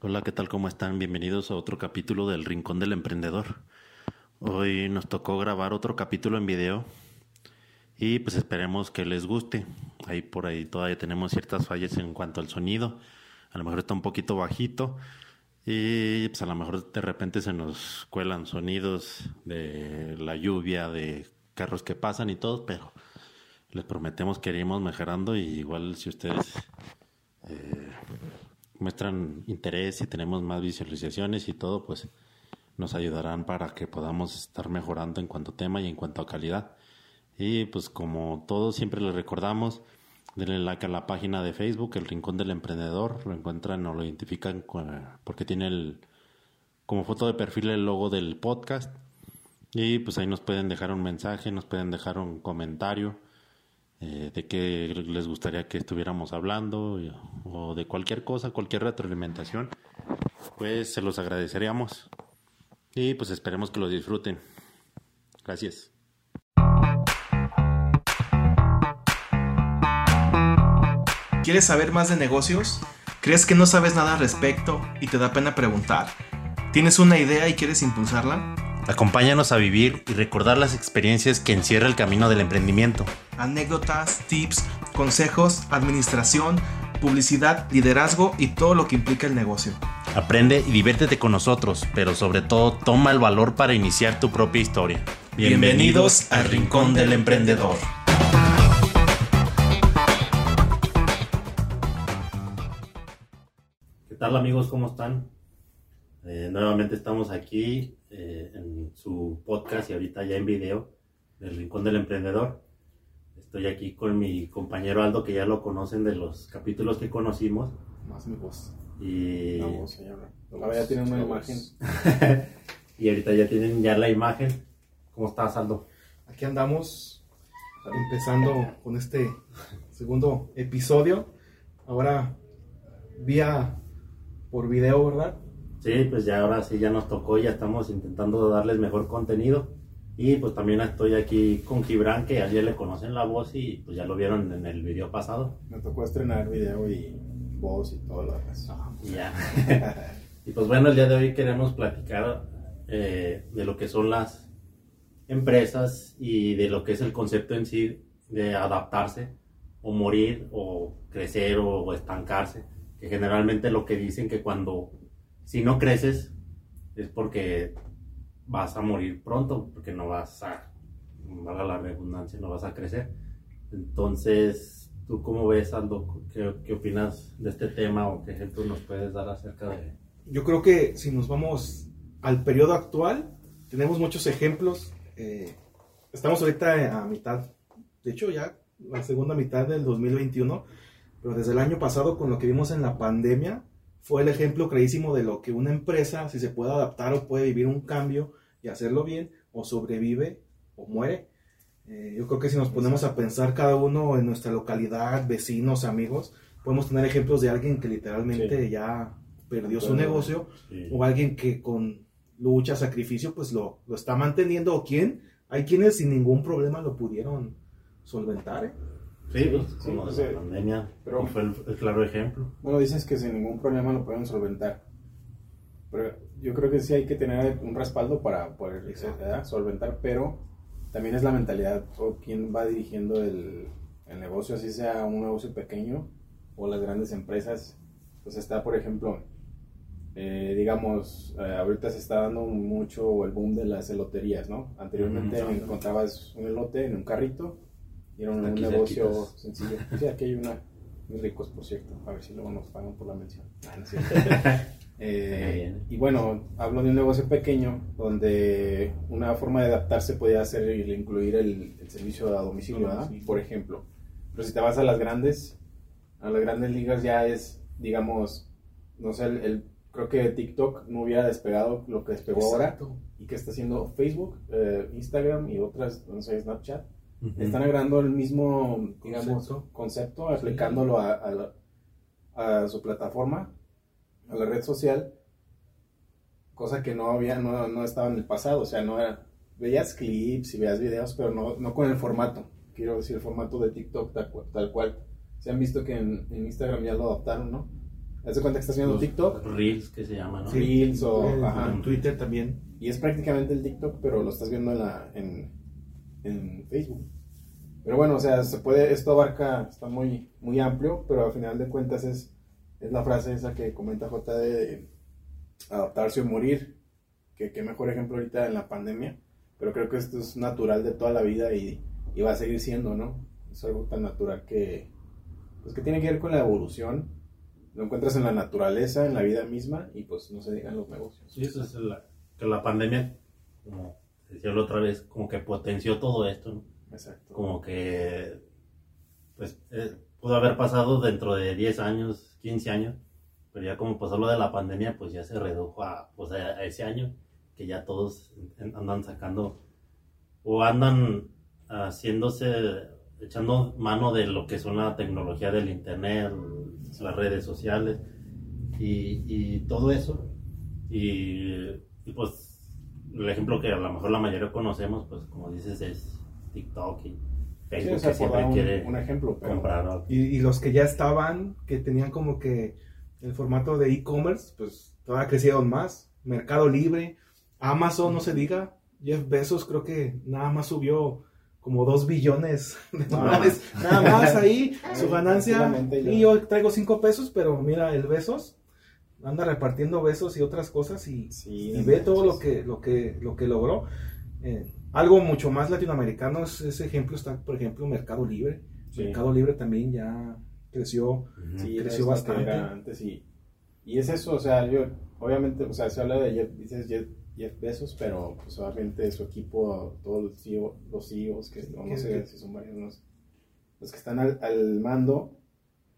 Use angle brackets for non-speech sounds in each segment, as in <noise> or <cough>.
Hola, ¿qué tal? ¿Cómo están? Bienvenidos a otro capítulo del Rincón del Emprendedor. Hoy nos tocó grabar otro capítulo en video y pues esperemos que les guste. Ahí por ahí todavía tenemos ciertas fallas en cuanto al sonido. A lo mejor está un poquito bajito y pues a lo mejor de repente se nos cuelan sonidos de la lluvia, de carros que pasan y todo, pero les prometemos que iremos mejorando y igual si ustedes eh, muestran interés y tenemos más visualizaciones y todo, pues nos ayudarán para que podamos estar mejorando en cuanto a tema y en cuanto a calidad. Y pues como todos siempre les recordamos, denle like a la página de Facebook, El Rincón del Emprendedor, lo encuentran o lo identifican porque tiene el, como foto de perfil el logo del podcast. Y pues ahí nos pueden dejar un mensaje, nos pueden dejar un comentario eh, de qué les gustaría que estuviéramos hablando o de cualquier cosa, cualquier retroalimentación, pues se los agradeceríamos. Y pues esperemos que lo disfruten. Gracias. ¿Quieres saber más de negocios? ¿Crees que no sabes nada al respecto y te da pena preguntar? ¿Tienes una idea y quieres impulsarla? Acompáñanos a vivir y recordar las experiencias que encierra el camino del emprendimiento. Anécdotas, tips, consejos, administración, publicidad, liderazgo y todo lo que implica el negocio. Aprende y diviértete con nosotros, pero sobre todo toma el valor para iniciar tu propia historia. Bienvenidos al Rincón del Emprendedor. ¿Qué tal amigos? ¿Cómo están? Eh, nuevamente estamos aquí eh, en su podcast y ahorita ya en video del Rincón del Emprendedor. Estoy aquí con mi compañero Aldo, que ya lo conocen de los capítulos que conocimos. Más mi voz. Y... La voz, señora. Ahora ya tienen una imagen. <laughs> y ahorita ya tienen ya la imagen. ¿Cómo estás, Aldo? Aquí andamos empezando con este segundo episodio. Ahora vía por video, ¿verdad? Sí, pues ya ahora sí ya nos tocó, ya estamos intentando darles mejor contenido. Y pues también estoy aquí con Gibran, que ayer le conocen la voz y pues ya lo vieron en el video pasado. Me tocó estrenar video y voz y todo lo demás. Ya. <laughs> y pues bueno, el día de hoy queremos platicar eh, de lo que son las empresas y de lo que es el concepto en sí de adaptarse o morir o crecer o estancarse. Que generalmente lo que dicen que cuando si no creces es porque vas a morir pronto, porque no vas a, valga la redundancia, no vas a crecer. Entonces, ¿tú cómo ves, Aldo? ¿Qué, qué opinas de este tema o qué ejemplo nos puedes dar acerca de...? Yo creo que si nos vamos al periodo actual, tenemos muchos ejemplos. Eh, estamos ahorita a mitad, de hecho ya la segunda mitad del 2021, pero desde el año pasado con lo que vimos en la pandemia, fue el ejemplo clarísimo de lo que una empresa, si se puede adaptar o puede vivir un cambio y hacerlo bien, o sobrevive o muere. Eh, yo creo que si nos ponemos a pensar cada uno en nuestra localidad, vecinos, amigos, podemos tener ejemplos de alguien que literalmente ya perdió su negocio Sí. o alguien que con lucha, sacrificio, pues lo, lo está manteniendo o quién. Hay quienes sin ningún problema lo pudieron solventar. ¿eh? Sí, pues, Sí, como pues, de la pandemia, pero- fue el, el claro ejemplo. Bueno, dices que sin ningún problema lo pueden solventar. Pero yo creo que sí hay que tener un respaldo para poder solventar, pero también es la mentalidad o quién va dirigiendo el, el negocio, así sea un negocio pequeño o las grandes empresas. Pues está, por ejemplo, eh, digamos, eh, ahorita se está dando mucho el boom de las eloterías, ¿no? Anteriormente Ujú. encontrabas un elote en un carrito y era un, Aquí negocio cerquitas. sencillo. <laughs> Sí, aquí hay una, muy ricos, por cierto. A ver si luego nos pagan por la mención. Ah, no. <laughs> Eh, y bueno, hablo de un negocio pequeño donde una forma de adaptarse podía ser el incluir el, el servicio a domicilio, ¿verdad? por ejemplo. Pero si te vas a las grandes, a las grandes ligas ya es, digamos, no sé, el, el- creo que TikTok no hubiera despegado lo que despegó ahora y que está haciendo Facebook, eh, Instagram y otras, no sé, Snapchat. Están agarrando el mismo, digamos, Concepto. concepto, aplicándolo a, a la- a su plataforma, a la red social, cosa que no había, no, no estaba en el pasado, o sea, no era, veías clips y veías videos, pero no, no con el formato, quiero decir, el formato de TikTok tal, cual- tal cual. Se han visto que en, en Instagram ya lo adaptaron, ¿no? Haz de cuenta que estás viendo Los TikTok Reels que se llaman, ¿no? Sí. Reels o- ajá. en Twitter también. y es prácticamente el TikTok, pero lo estás viendo en, la, en, en Facebook. Pero bueno, o sea, se puede, esto abarca, está muy, muy amplio, pero al final de cuentas es, es la frase esa que comenta JD de adaptarse o morir, que qué mejor ejemplo ahorita en la pandemia, pero creo que esto es natural de toda la vida y, y va a seguir siendo, ¿no? Es algo tan natural que, pues que tiene que ver con la evolución, lo encuentras en la naturaleza, en la vida misma y pues no se digan los negocios. Sí, eso es la, que la pandemia, como decía la otra vez, como que potenció todo esto, ¿no? Exacto. Como que, pues, eh, pudo haber pasado dentro de 10 años, 15 años, pero ya como pasó lo de la pandemia, pues ya se redujo a, pues, a, a ese año, que ya todos andan sacando, o andan haciéndose, echando mano de lo que son la tecnología del internet, las redes sociales, y, y todo eso. Y, y, pues el ejemplo que a lo mejor la mayoría conocemos, pues como dices, es TikTok y Sí, Facebook o sea, que siempre un, quiere un ejemplo, pero comprar. ¿no? Y, y los que ya estaban, que tenían como que el formato de e-commerce, pues todavía crecieron más. Mercado Libre, Amazon, no se diga. Jeff Bezos creo que nada más subió como 2 billones de Ah. dólares. Nada más ahí, <laughs> su ganancia. Y yo traigo 5 pesos, pero mira, el Besos anda repartiendo besos y otras cosas y, Sí, y ve todo lo que, lo que, lo que logró. Eh, algo mucho más latinoamericano es ese ejemplo está, por ejemplo, Mercado Libre. Sí. Mercado Libre también ya creció. Sí, creció bastante. antes y, y es eso, o sea, yo, obviamente, o sea, se habla de Jeff, dices Jeff, Jeff Bezos, pero pues obviamente su equipo, todos los, CEO, los CEOs, que no, no sé que- si son varios, no sé, los que están al, al mando,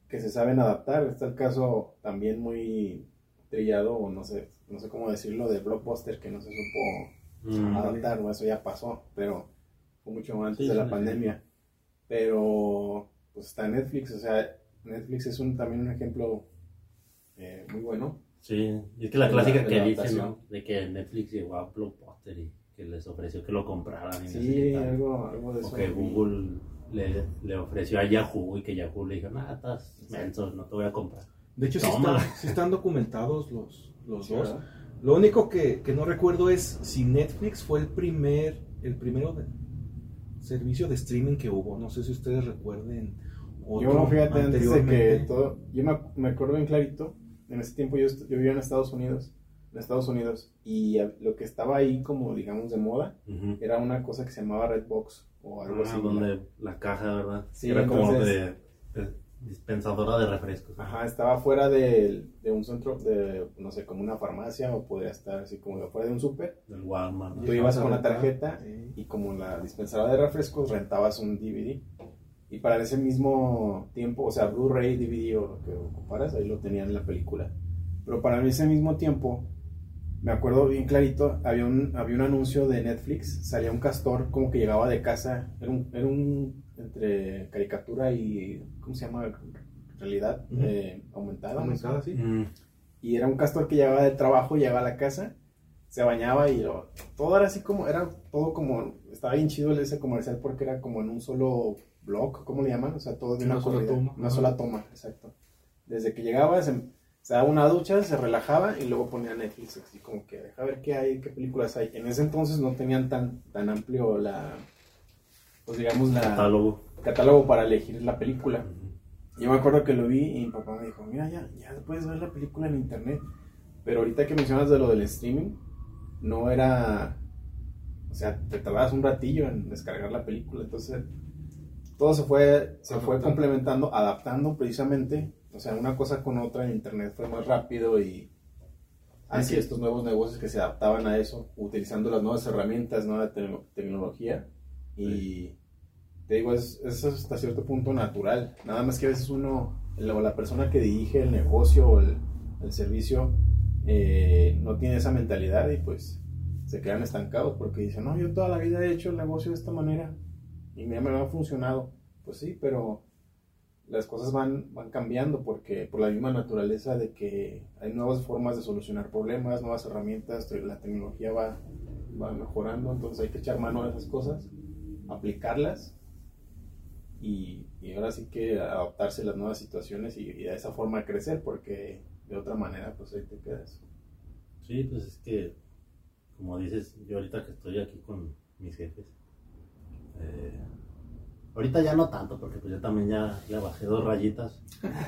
que se saben adaptar. Está el caso también muy trillado, o no sé, no sé cómo decirlo, de Blockbuster, que no se supo Mm. adaptar, eso ya pasó, pero fue mucho antes Sí, de la sí, pandemia. Pero pues está Netflix, o sea, Netflix es un, también un ejemplo eh, muy bueno. Sí, y es que la clásica la- que dicen. ¿no? De que Netflix llegó a Blockbuster y que les ofreció que lo compraran. y Sí, algo, algo de O eso. que Google le, le ofreció a Yahoo y que Yahoo le dijo, nada, estás menso, no te voy a comprar. De hecho, sí, Tómala. está- sí están documentados los, los Sí, dos. ¿verdad? Lo único que, que no recuerdo es si Netflix fue el primer, el primero de- servicio de streaming que hubo. No sé si ustedes recuerden. Yo, fíjate, antes de que todo, yo me, me acuerdo bien clarito, en ese tiempo yo, yo vivía en Estados Unidos, en Estados Unidos, y lo que estaba ahí como, digamos, de moda, era una cosa que se llamaba Redbox, o algo Ah, así. donde la caja, ¿verdad? Sí, Era como entonces- de, de dispensadora de refrescos. Ajá, estaba fuera de, de un centro, de, no sé, como una farmacia, o podría estar así como de fuera de un súper, Del Walmart. ¿no? Tú ibas con la tarjeta Sí. y como la dispensadora de refrescos rentabas un DVD. Y para ese mismo tiempo, o sea, Blu-ray, DVD o lo que ocuparas, ahí lo tenían en la película. Pero para ese mismo tiempo, me acuerdo bien clarito, había un, había un anuncio de Netflix, salía un castor como que llegaba de casa, era un, era un entre caricatura y, ¿cómo se llama? Realidad Ujú. eh, aumentada. Aumentada, sí. Mm, Y era un castor que llegaba del trabajo, llegaba a la casa, se bañaba y lo- todo era así como, era todo como, estaba bien chido ese comercial porque era como en un solo blog, ¿cómo le llaman? O sea, todo de Una una, sola corrida, toma. Una sola toma, exacto. Desde que llegaba se, se daba una ducha, se relajaba y luego ponía Netflix, así como que deja ver qué hay, qué películas hay. En ese entonces no tenían tan, tan amplio la, pues digamos, la catálogo. catálogo para elegir la película. Yo me acuerdo que lo vi y mi papá me dijo, mira, ya, ya puedes ver la película en internet. Pero ahorita que mencionas de lo del streaming, no era... O sea, te tardabas un ratillo en descargar la película. Entonces, todo se fue, se fue complementando, adaptando precisamente. O sea, una cosa con otra en internet fue más rápido y así estos nuevos negocios que se adaptaban a eso, utilizando las nuevas herramientas, nueva te- tecnología. Y te digo, es, es hasta cierto punto natural. Nada más que a veces uno, la, la persona que dirige el negocio o el, servicio, eh, no tiene esa mentalidad y pues se quedan estancados porque dicen, no, yo toda la vida he hecho el negocio de esta manera y me, me ha funcionado. Pues sí, pero las cosas van, van cambiando porque por la misma naturaleza de que hay nuevas formas de solucionar problemas, nuevas herramientas, la tecnología va, va mejorando, entonces hay que echar mano a esas cosas, aplicarlas y, y ahora sí que adaptarse a las nuevas situaciones y, y de esa forma crecer porque de otra manera, pues ahí te quedas. Sí, pues es que, como dices, yo ahorita que estoy aquí con mis jefes, eh, ahorita ya no tanto, porque pues yo también ya le bajé dos rayitas,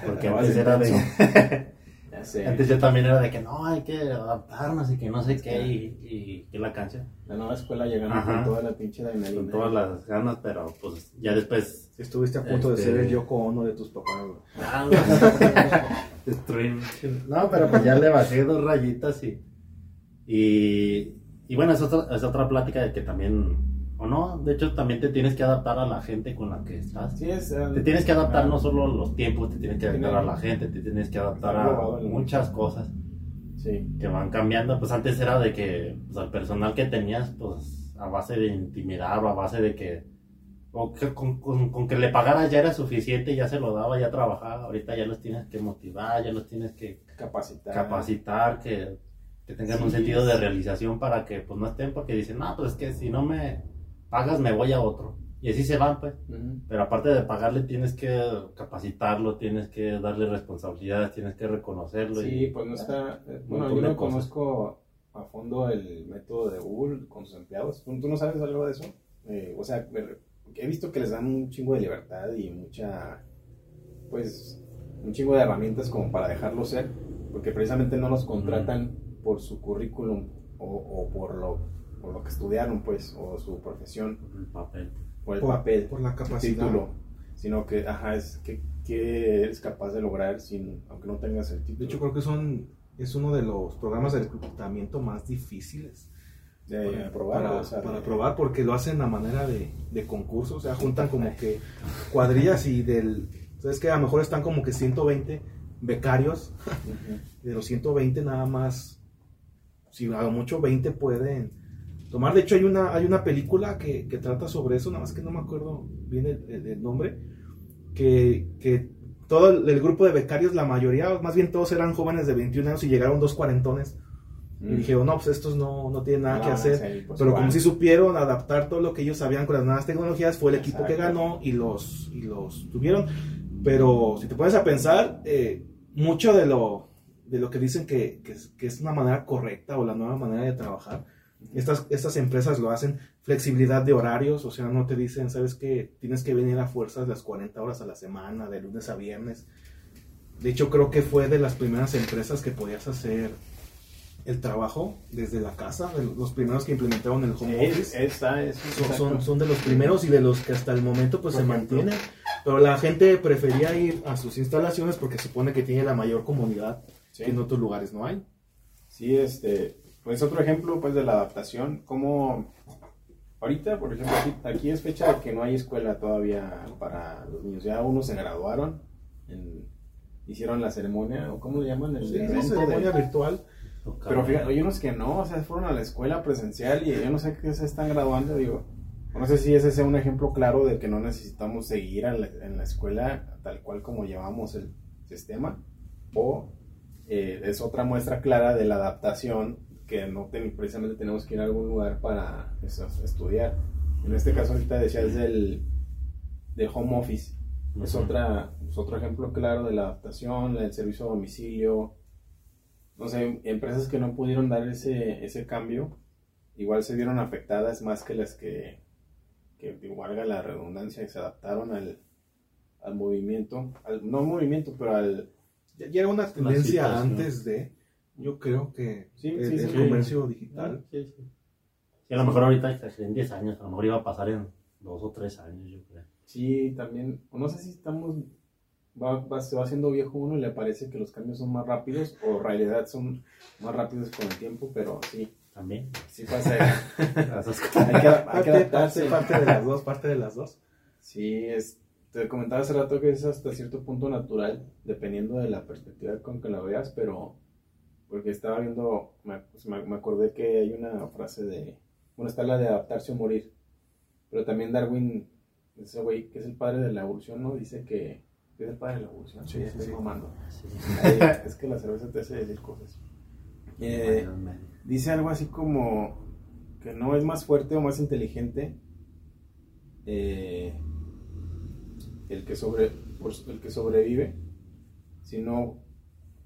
porque <laughs> antes era de... <laughs> Ya sé. antes yo también era de que no, hay que adaptarnos y que no sé qué, y, y que la cancha, La nueva escuela llegando Ajá. con toda la pinche adrenalina. con todas las ganas, pero pues ya después Estuviste a punto Este- de ser el Yoko Ono de tus papás. Ah. <laughs> No, pero pues ya le bajé dos rayitas y. Y, y bueno, es otra, es otra plática de que también. O no, de hecho, también te tienes que adaptar a la gente con la que estás. Sí, es, ah, Te tienes que adaptar no solo a los tiempos, te tienes que adaptar a la gente, te tienes que adaptar a muchas cosas Sí. que van cambiando. Pues antes era de que pues, al personal que tenías, pues a base de intimidar o a base de que. O que con, con- con que le pagaras ya era suficiente, ya se lo daba, ya trabajaba. Ahorita ya los tienes que motivar, ya los tienes que Capacitar. capacitar, que, que tengan un sentido de realización para que pues no estén porque dicen, no, pues es que si no me pagas me voy a otro. Y así se van, pues. Pero aparte de pagarle, tienes que capacitarlo, tienes que darle responsabilidades, tienes que reconocerlo. Sí, y, pues no está. eh, Bueno, yo no conozco a fondo el método de Google con sus empleados. ¿Tú, no sabes algo de eso? Eh, o sea, me- he visto que les dan un chingo de libertad y mucha. Pues. Un chingo de herramientas como para dejarlo ser. Porque precisamente no los contratan por su currículum o, o por, lo, por lo que estudiaron, pues, o su profesión, el papel. o el Por- papel. Por la capacidad. título, sino que, ajá, es que, que eres capaz de lograr sin, aunque no tengas el título. De hecho, creo que son, es uno de los programas de reclutamiento más difíciles de para, probar, para- o sea, para de- probar, porque lo hacen a manera de, de concurso, o sea, juntan como que cuadrillas y del, ¿sabes que A lo mejor están como que 120 becarios, Ujú. de los 120 nada más, si a lo mucho 20 pueden tomar. De hecho, hay una, hay una película que, que trata sobre eso, nada más que no me acuerdo bien el, nombre, que, que todo el, el grupo de becarios, la mayoría, más bien todos eran jóvenes de 21 años y llegaron dos cuarentones. Y dijeron, no, pues estos no, no tienen nada No, que hacer. sí, pues, Pero igual. como si supieron adaptar todo lo que ellos sabían con las nuevas tecnologías, fue el equipo que ganó y los, y los tuvieron. Pero si te pones a pensar, eh, mucho de lo, de lo que dicen que, que es una manera correcta o la nueva manera de trabajar, estas, estas empresas lo hacen, flexibilidad de horarios, o sea, no te dicen, sabes que tienes que venir a fuerzas las 40 horas a la semana, de lunes a viernes. De hecho, creo que fue de las primeras empresas que podías hacer el trabajo desde la casa, de los primeros que implementaron el home Es- office. esa es Son, son, son de los primeros y de los que hasta el momento pues Por se ejemplo. mantienen. Pero la gente prefería ir a sus instalaciones porque supone que tiene la mayor comodidad Sí. que en otros lugares no hay. Sí, este, pues otro ejemplo pues de la adaptación, como ahorita, por ejemplo, aquí, aquí es fecha de que no hay escuela todavía para los niños, ya unos se graduaron, en- hicieron la ceremonia, o cómo le llaman, el Sí, evento ceremonia de- virtual. Pero fíjate, hay unos que no, o sea, fueron a la escuela presencial y yo no sé qué se están graduando, digo, no sé si ese sea un ejemplo claro de que no necesitamos seguir la- en la escuela tal cual como llevamos el sistema, o eh, es otra muestra clara de la adaptación que no ten- precisamente tenemos que ir a algún lugar para eso, estudiar. En este caso ahorita decías del, del home office, es, otra, es otro ejemplo claro de la adaptación, del servicio a domicilio. No sé, empresas que no pudieron dar ese, ese cambio, igual se vieron afectadas más que las que, que igual valga la redundancia, que se adaptaron al, al movimiento, al, no movimiento, pero al... Ya, era una tendencia situación. antes de, yo creo que Sí, el, sí, el sí. comercio digital. Sí, a lo mejor ahorita en 10 años, a lo mejor iba a pasar en 2 o 3 años, yo creo. Sí, también, no sé si estamos, va, va- se va haciendo viejo uno y le parece que los cambios son más rápidos o en realidad son más rápidos con el tiempo, pero sí, También. sí pasa. <laughs> Hay, que, hay que Parte, adaptarse. parte de las dos, parte de las dos. Sí, es, te comentaba hace rato que es hasta cierto punto natural, dependiendo de la perspectiva con que la veas, pero porque estaba viendo, me, pues, me- me acordé que hay una frase de, bueno, está la de adaptarse o morir, pero también Darwin, ese güey que es el padre de la evolución, ¿no? Dice que es el padre de la evolución, Sí, estoy sí. mamando. Sí. Es que la cerveza te hace decir cosas. Eh, dice algo así como que no es más fuerte o más inteligente eh, el, que sobre, el que sobrevive, sino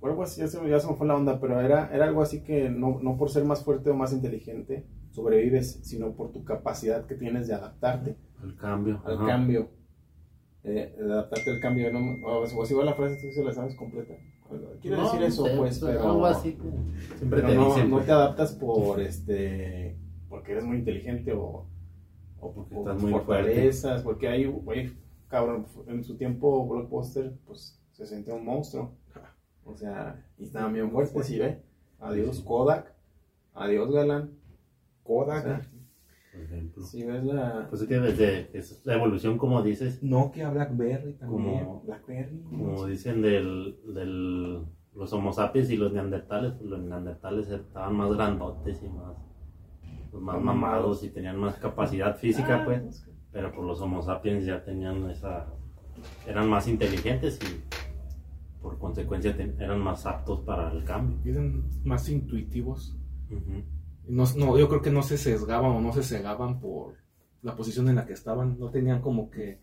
o algo así, ya se, ya se me fue la onda, pero era, era algo así que no, no por ser más fuerte o más inteligente sobrevives, sino por tu capacidad que tienes de adaptarte El cambio. al ajá. cambio. Eh, de adaptarte al cambio. No, o, o si va la frase, tú se la sabes completa. Quiere No, decir eso, pues, pero, Algo así. Siempre pero te no, dicen. no pues, te adaptas por este porque eres muy inteligente o, o Porque por estás muy fortalezas, porque hay, güey, cabrón, en su tiempo Blockbuster, pues se sentía un monstruo. O sea, y estaban bien fuertes, ¿sí ve? Adiós Kodak, adiós Galán. Kodak, O sea, por ejemplo. si ves la Pues es que desde es la evolución, como dices, Nokia, BlackBerry también. como, BlackBerry, como dicen del, del los homo sapiens y los neandertales, pues los neandertales estaban más grandotes y más, pues, más mamados y tenían más capacidad física, Ah, pues. Pero por los homo sapiens ya tenían esa... Eran más inteligentes y por consecuencia eran más aptos para el cambio. Eran más intuitivos. Ujú. No, no, yo creo que no se sesgaban o no se cegaban por la posición en la que estaban. No tenían como que.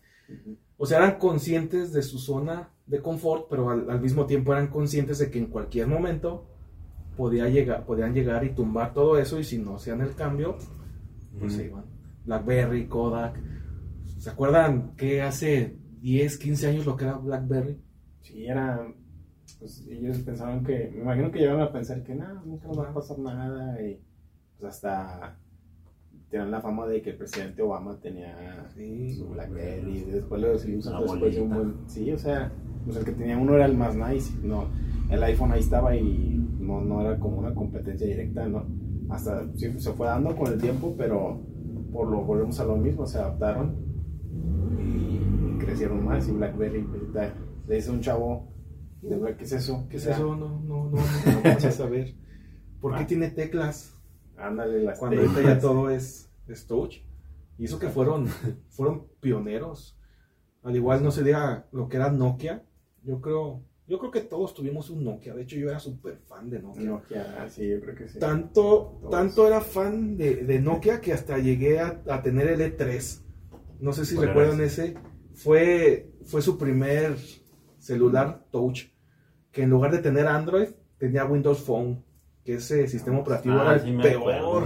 O sea, eran conscientes de su zona de confort, pero al, al mismo tiempo eran conscientes de que en cualquier momento podía llegar, podían llegar y tumbar todo eso. Y si no hacían el cambio, pues se iban. Blackberry, Kodak. ¿Se acuerdan que hace 10, 15 años lo que era Blackberry? Sí, era. Pues ellos pensaban que. Me imagino que llegaron a pensar que nada, nunca nos va a pasar nada. Y pues hasta. Tenían la fama de que el presidente Obama tenía Sí. su Blackberry. Y después lo La después de un bolita. buen. Sí, o sea. Pues el que tenía uno era el más nice. No, el iPhone ahí estaba y no, no era como una competencia directa, ¿no? Hasta sí, se fue dando con el tiempo, pero por lo volvemos a lo mismo, se adaptaron y crecieron más. Y Blackberry, ahorita le dice un chavo, de verdad, ¿qué es eso? ¿Qué es eso? No, no, no, no, vamos a saber. ¿Por qué Ah. tiene teclas? Ándale, las cuando ahorita ya teclas. todo es, es touch. Y eso que fueron, <laughs> fueron pioneros. Al igual no se diga lo que era Nokia. Yo creo, yo creo que todos tuvimos un Nokia. De hecho, yo era súper fan de Nokia. Nokia, ah, sí, yo creo que sí. Tanto, Todos. tanto era fan de, de Nokia que hasta llegué a, a tener el E3. No sé si ¿Cuál era recuerdan ese. Fue, fue su primer celular touch. Que en lugar de tener Android, tenía Windows Phone. Que ese sistema operativo Ah, era sí el peor.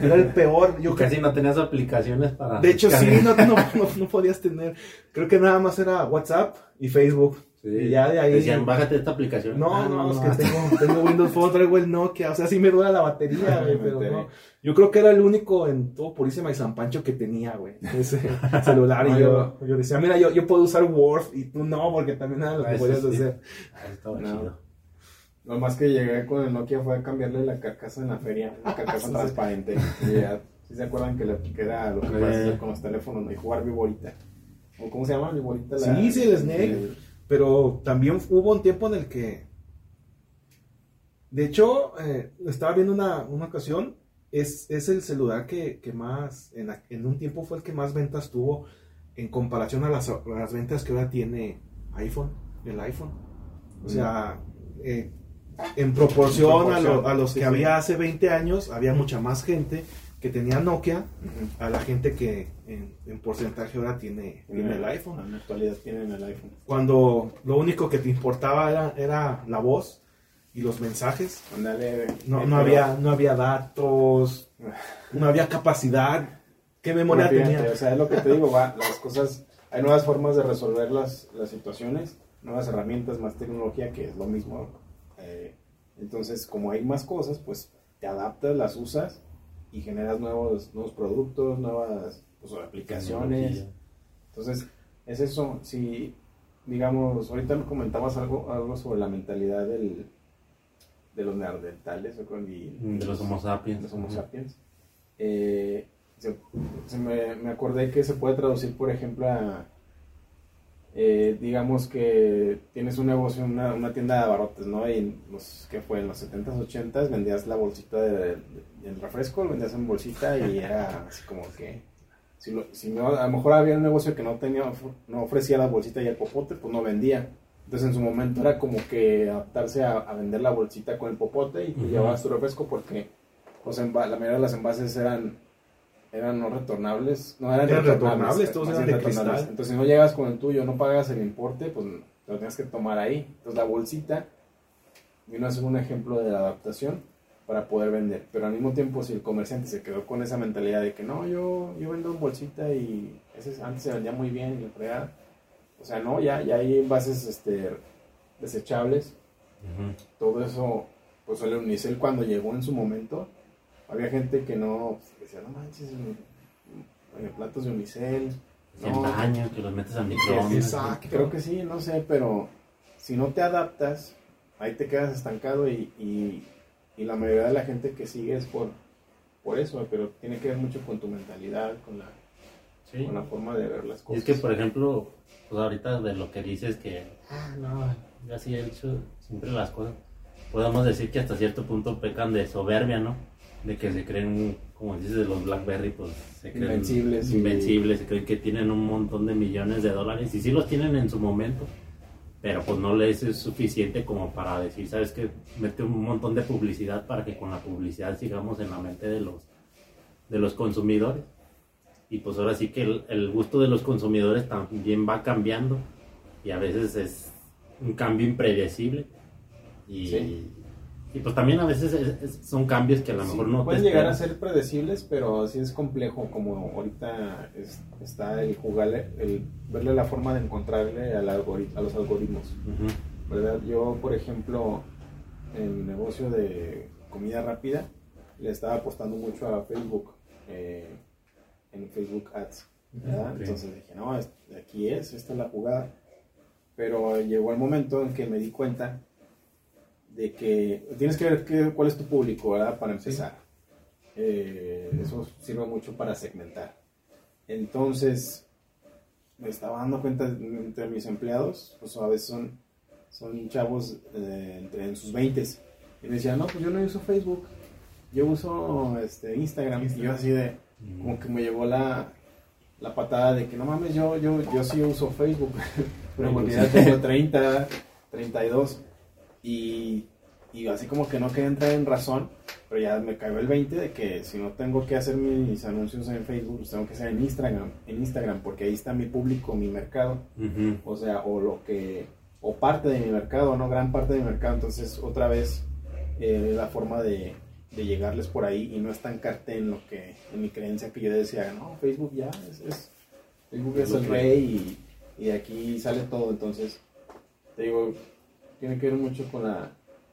Era el peor. <laughs> Yo Casi no tenías aplicaciones para... de hecho, sí, no, no, no, no podías tener. Creo que nada más era WhatsApp y Facebook. Sí. Y ya de ahí. Decían, bájate esta aplicación. No, Ah, no, es no. que tengo, tengo Windows Phone, traigo el Nokia. O sea, sí me dura la batería, güey, pero no. Yo creo que era el único en todo Purísima y San Pancho que tenía, güey, ese <laughs> celular. Y yo, yo decía, mira, yo, yo puedo usar Word y tú no, porque también era lo Ah, que podías sí. hacer. Ah, estaba No. chido. Lo más que llegué con el Nokia fue a cambiarle la carcasa en la feria, la carcasa <laughs> transparente. Y ya, ¿sí se acuerdan que, la- que era lo que Eh. con los teléfonos ¿no? y jugar Viborita? ¿O cómo se llama? Viborita. la- Sí, sí, el Snake. Pero también hubo un tiempo en el que. De hecho, eh, estaba viendo una, una ocasión. Es, es el celular que, que más. En, la- en un tiempo fue el que más ventas tuvo en comparación a las, a las ventas que ahora tiene iPhone. El iPhone. O sea, eh, en proporción, a, lo- a los que sí. había hace 20 años, había mucha más gente que tenía Nokia Ujú. a la gente que en, en porcentaje ahora tiene, tiene el iPhone En la actualidad tienen el iPhone. cuando lo único que te importaba era, era la voz y los mensajes. Ándale. No, no, había, no había datos, no había capacidad. ¿Qué memoria tenía? O sea, es lo que te digo, va, las cosas, hay nuevas formas de resolver las, las situaciones, nuevas herramientas, más tecnología, que es lo mismo. eh, entonces, como hay más cosas, pues te adaptas, las usas y generas nuevos, nuevos productos, nuevas pues, aplicaciones. Entonces, es eso. Si, digamos, ahorita me comentabas algo, algo sobre la mentalidad del, de los neandertales y- De los Homo sapiens. los Homo sapiens. Eh, se, se me, me acordé que se puede traducir, por ejemplo, a, eh, digamos que tienes un negocio, una, una tienda de abarrotes, ¿no? Y los, ¿qué fue? En los 70s, 80s vendías la bolsita de, de- del refresco, lo vendías en bolsita y <laughs> era así como que... Si, lo- si no, a lo mejor había un negocio que no tenía, no ofrecía la bolsita y el popote, pues no vendía. Entonces en su momento era como que adaptarse a, a vender la bolsita con el popote y te llevabas tu refresco porque enva- la mayoría de los envases eran eran no retornables, no eran, Eran retornables, retornables, todos eran de retornables. cristal. Entonces si no llegas con el tuyo, no pagas el importe, pues lo tienes que tomar ahí. Entonces la bolsita vino a ser un ejemplo de la adaptación para poder vender. Pero al mismo tiempo, si el comerciante se quedó con esa mentalidad de que no, yo, yo vendo en bolsita y ese antes se vendía muy bien y la. O sea, no, ya, ya hay envases este, desechables. Todo eso, pues el unicel cuando llegó en su momento, había gente que no, pues, decía, no manches, en, platos de unicel. No, daño, que los metes al microondas. Creo que sí, no sé, pero si no te adaptas, ahí te quedas estancado y, y, la mayoría de la gente que sigue es por, por eso, pero tiene que ver mucho con tu mentalidad, con la, con la forma de ver las cosas. Y es que, por ejemplo, pues ahorita de lo que dices que, ah, no, yo así he hecho siempre las cosas, podemos decir que hasta cierto punto pecan de soberbia, ¿no? De que se creen, como dices, los Blackberry, pues se creen invencibles, invencibles, se creen que tienen un montón de millones de dólares y sí los tienen en su momento pero pues no les es suficiente como para decir, sabes que mete un montón de publicidad para que con la publicidad sigamos en la mente de los, de los consumidores. Y pues ahora sí que el, gusto de los consumidores también va cambiando y a veces es un cambio impredecible. Y, y pues también a veces son cambios que a lo mejor no pueden llegar a ser predecibles, pero sí es complejo como ahorita está el jugarle, el verle la forma de encontrarle al a los algoritmos. ¿verdad? Yo, por ejemplo, en mi negocio de comida rápida, le estaba apostando mucho a Facebook, eh, en Facebook Ads. Entonces dije, no, aquí es, esta es la jugada. Pero llegó el momento en que me di cuenta de que tienes que ver cuál es tu público, ¿verdad? Para empezar. Eh, eso sirve mucho para segmentar. Entonces, me estaba dando cuenta entre mis empleados, pues a veces son, son chavos eh, entre, en sus 20 y me decían, no, pues yo no uso Facebook, yo uso este, Instagram. Y yo así de, como que me llevó la, la patada de que no mames, yo, yo, yo sí uso Facebook, <laughs> pero porque ya tengo 30, 32. Y, y así como que no quería entrar en razón, pero ya me cayó el 20 de que si no tengo que hacer mis anuncios en Facebook, pues tengo que hacer en Instagram, en Instagram, porque ahí está mi público, mi mercado. O sea, o lo que, o parte de mi mercado, no gran parte de mi mercado. Entonces, otra vez, eh, la forma de, de, llegarles por ahí y no estancarte en lo que, en mi creencia que yo decía, no, Facebook ya es, Facebook es el rey y, y de aquí sale todo. Entonces, te digo, tiene que ver mucho con la,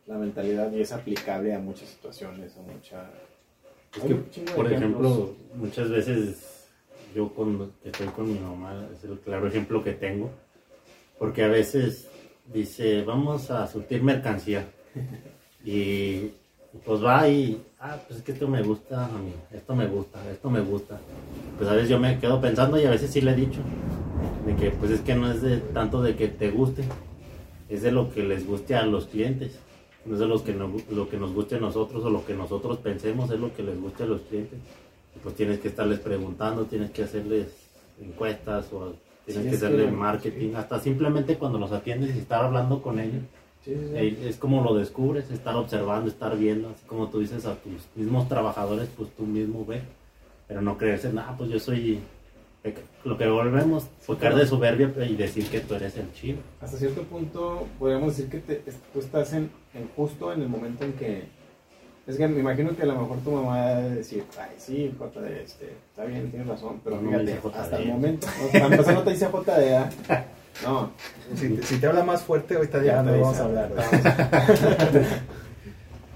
la mentalidad y es aplicable a muchas situaciones, a mucha... Es que, por ejemplo, muchas veces yo cuando estoy con mi mamá, es el claro ejemplo que tengo, porque a veces dice, vamos a surtir mercancía. <laughs> y pues va y, ah, pues es que esto me gusta a mí, esto me gusta, esto me gusta. Pues a veces yo me quedo pensando y a veces sí le he dicho, de que pues es que no es de tanto de que te guste, es de lo que les guste a los clientes. No es de los que lo que nos guste a nosotros o lo que nosotros pensemos es lo que les guste a los clientes. pues tienes que estarles preguntando, tienes que hacerles encuestas o tienes que hacerle marketing, hasta simplemente cuando los atiendes y estar hablando con ellos. es como lo descubres, estar observando, estar viendo, así como tú dices a tus mismos trabajadores, pues tú mismo ves, pero no creerse, nada, pues yo soy lo que volvemos, focar de soberbia y decir que tú eres el chido. Hasta cierto punto podríamos decir que tú estás en, justo en el momento en que... Es que me imagino que a lo mejor tu mamá va a decir, ay, sí, JD, este, está bien, tienes razón, pero fíjate, hasta el momento, a empezar no te dice JD, <laughs> no. Si, si, te habla más fuerte, ahorita ya, no vamos a hablar. <laughs>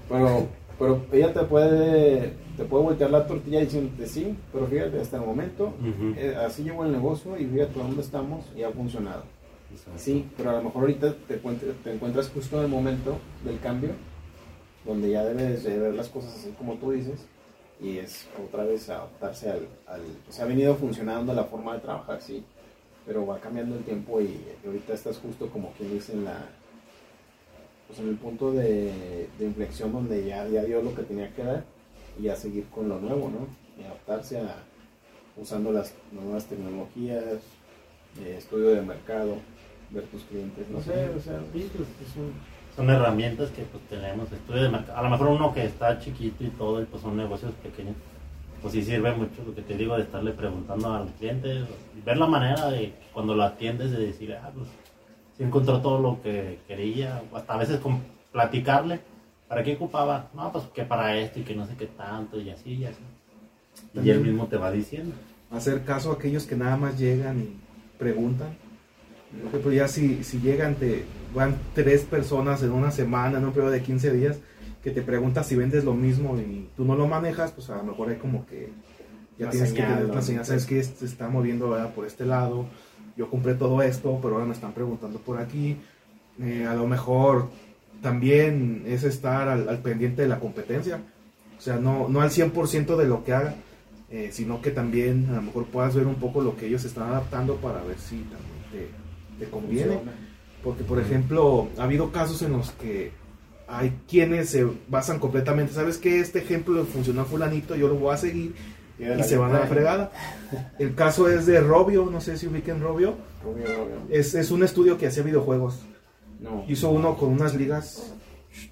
pero, pero ella te puede te puedo voltear la tortilla diciéndote sí, pero fíjate, hasta el momento, eh, así llevo el negocio y fíjate dónde estamos y ha funcionado. Sí, pero a lo mejor ahorita te, te encuentras justo en el momento del cambio, donde ya debes de ver las cosas así como tú dices, y es otra vez adaptarse al, al ha venido funcionando la forma de trabajar, sí, pero va cambiando el tiempo y, ahorita estás justo como quien dice en la pues en el punto de, de inflexión donde ya, ya dio lo que tenía que dar y a seguir con lo nuevo, ¿no? Y adaptarse a usando las nuevas tecnologías, eh, estudio de mercado, ver tus clientes, no sé, o sea, pues, son herramientas que pues tenemos, estudio de mercado, a lo mejor uno que está chiquito y todo, y pues son negocios pequeños, pues sí sirve mucho lo que te digo de estarle preguntando al cliente, ver la manera de cuando lo atiendes de decir, ah, pues si encontró todo lo que quería, hasta a veces con platicarle. ¿Para qué ocupaba? No, pues que para esto y que no sé qué tanto y así y así. Y él mismo te va diciendo. Hacer caso a aquellos que nada más llegan y preguntan. Por ejemplo, ya si, si llegan, te van tres personas en una semana, en un periodo de 15 días, que te preguntan si vendes lo mismo y tú no lo manejas, pues a lo mejor hay como que ya Una tienes señal, que tener una señal, sabes que se está moviendo ¿verdad? por este lado, yo compré todo esto, pero ahora me están preguntando por aquí. Eh, a lo mejor también es estar al, al pendiente de la competencia, o sea, no, no al 100% de lo que haga, eh, sino que también a lo mejor puedas ver un poco lo que ellos están adaptando para ver si también te, te conviene. Funciona. Porque, por ejemplo, ha habido casos en los que hay quienes se basan completamente, ¿sabes qué? Este ejemplo funcionó a fulanito, yo lo voy a seguir Y, y se van a la fregada. El caso es de Robio, no sé si ubiquen Robio. Obvio, obvio. Es, es un estudio que hacía videojuegos. No. Hizo uno con unas ligas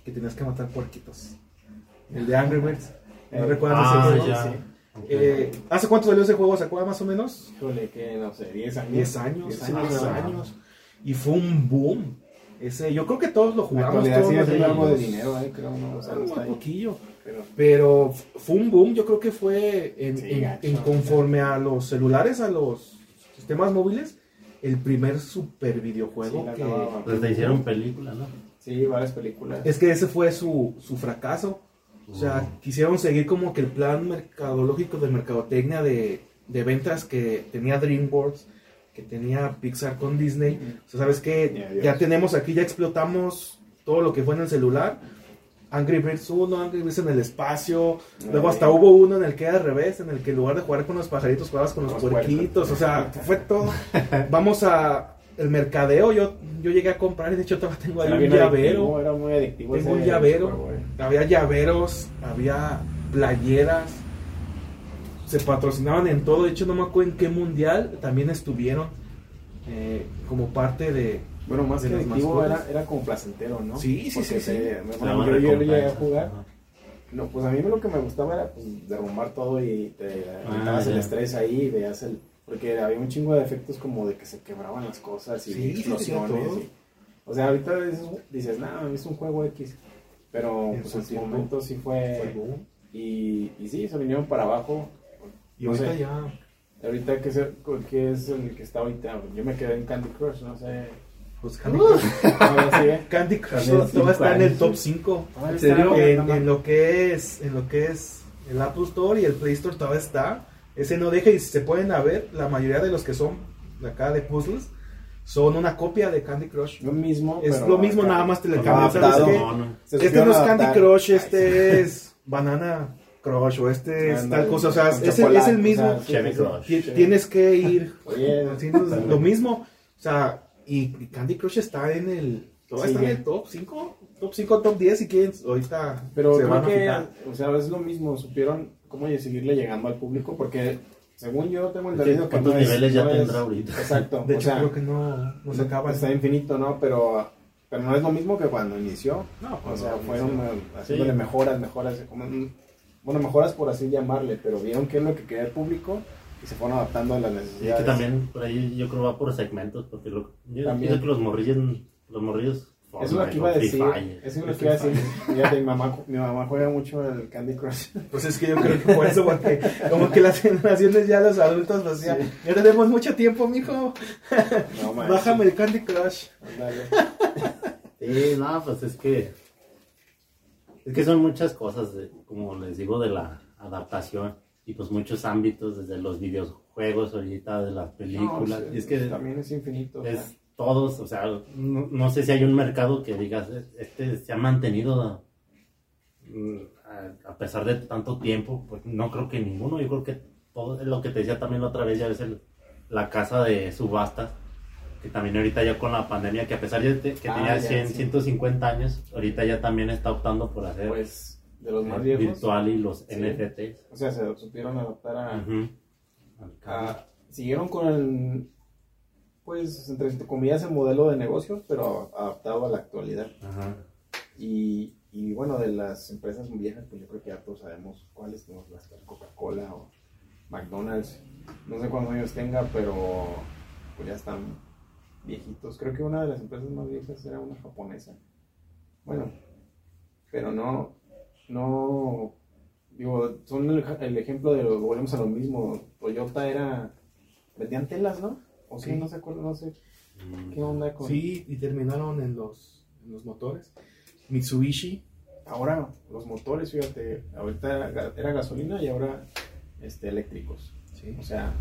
que tenías que matar puerquitos. El de Angry Birds. ¿No Eh, recuerdas ah, ese juego? ya. Sí. Eh, ¿Hace cuánto salió ese juego? ¿Se acuerda más o menos? Híjole, que no sé, 10 años. 10 años, 10 hace 10 ¿no? años. Y fue un boom. Ese, yo creo que todos lo jugamos. todos los siendo algo de dinero, eh, creo, no, o sea, no Ah, un ahí. Pero, Pero fue un boom, yo creo que fue en, Sí, en- gacho. en conforme a los celulares, a los sistemas móviles, el primer super videojuego Sí, que... Pues te hicieron película, ¿no? sí, varias películas. Es que ese fue su, su fracaso. O sea, quisieron seguir como que el plan mercadológico de mercadotecnia de, de ventas que tenía DreamWorks, que tenía Pixar con Disney. O sea, ¿sabes qué? Ya tenemos aquí, ya explotamos todo lo que fue en el celular. Angry Birds 1, Angry Birds en el espacio. Luego hasta hubo uno en el que era al revés, en el que en lugar de jugar con los pajaritos, jugabas con los Los puerquitos. O sea, fue todo. <laughs> Vamos a el mercadeo. Yo, yo llegué a comprar y de hecho todavía tengo ahí Era un llavero. adictivo, Era muy adictivo. Tengo un llavero. Había llaveros, había playeras. Se patrocinaban en todo. De hecho, no me acuerdo en qué mundial también estuvieron eh, como parte de. Bueno, más que adictivo era, era como placentero, ¿no? Sí, sí, Porque sí, sí. yo, llegué a jugar. Ajá. No, pues a mí lo que me gustaba era pues, derrumbar todo y te Ah, quitabas el estrés ahí, veías el... Porque había un chingo de efectos como de que se quebraban las cosas y Sí, explosiones. y- o sea, ahorita dices, nah, es un juego X. Pero En pues en su momento sí fue. Y, y sí, se vinieron para abajo. Y No ahorita sé. ya. Ahorita, ¿qué es, el, qué es el que está ahorita? Yo me quedé en Candy Crush, no sé. Pues Candy Crush, ¿Todavía <laughs> sigue? Candy Crush También todavía cinco está en el top 5. Ah, En, ¿en serio? en- en lo que es en lo que es el Apple Store y el Play Store todavía está. Ese no deja y se pueden a ver, la mayoría de los que son de acá de puzzles son una copia de Candy Crush. Lo mismo. Es pero lo mismo, acá. nada más te le cambias. No, no. Este no es Candy. Crush, Ay, este es Banana Crush o este es tal cosa. O sea, es el, es el mismo. o sea, sí, Cherry sí, Crush. sí. Ti- Tienes que ir Oye, lo mismo. O sea, y Candy Crush está en el. todavía está en el top 5, top 5, top 10 si quieren. Ahorita Pero se creo van a que, o sea, es lo mismo, supieron cómo seguirle llegando al público, porque según yo tengo entendido que ¿Cuántos no es- niveles ya no es- tendrá ahorita? Exacto, De o hecho, sea, creo que no, no se acaba. está infinito, ¿no? Pero, pero no es lo mismo que cuando inició, No, o pues sea, no, fueron no. eh, haciéndole Sí. mejoras, mejoras, como, bueno, mejoras por así llamarle, pero vieron qué es lo que quería el público y se fueron adaptando a las Y necesidades. que también por ahí yo creo va por segmentos, porque lo, yo También. pienso que los morrillos, los morrillos Eso es lo que iba a decir. Eso es lo que iba a decir. Fíjate, mi mamá, mi mamá juega mucho el Candy Crush. Pues es que yo creo que por eso, porque como que las generaciones ya los adultos, pues ya, Sí. ya tenemos mucho tiempo, mijo. No, manches. Bájame el Candy Crush. Sí, no, pues es que. Es que son muchas cosas, de- como les digo, de la adaptación. Y pues muchos ámbitos, desde los videojuegos, ahorita de las películas. No, y es que también es infinito. es todos, o sea, no, no sé si hay un mercado que digas, este se ha mantenido mm, a, a pesar de tanto tiempo. Pues no creo que ninguno. Yo creo que todo lo que te decía también la otra vez, ya ves el- la casa de subastas que también ahorita ya con la pandemia, que a pesar de que Ah, tenía ya, 100, sí. 150 años, ahorita ya también está optando por hacer Pues de los más viejos. virtual y los Sí. NFTs. O sea, se supieron adaptar a, Siguieron con el. Pues, entre comillas, el modelo de negocios, pero adaptado a la actualidad. Ajá. Y, y bueno, de las empresas viejas, pues yo creo que ya todos sabemos cuáles. A estar Coca-Cola o McDonald's. No sé cuántos años tenga, pero pues ya están viejitos. Creo que una de las empresas más viejas era una japonesa. Bueno, pero no, no, digo, son el, el ejemplo de lo, volvemos a lo mismo, Toyota era, vendían telas, ¿no? O sí, Sí. no sé cuál, no sé, Mm. qué onda con, Sí, y terminaron en los, en los motores. Mitsubishi, ahora los motores, fíjate, ahorita era gasolina y ahora, este, eléctricos, sí. o sea,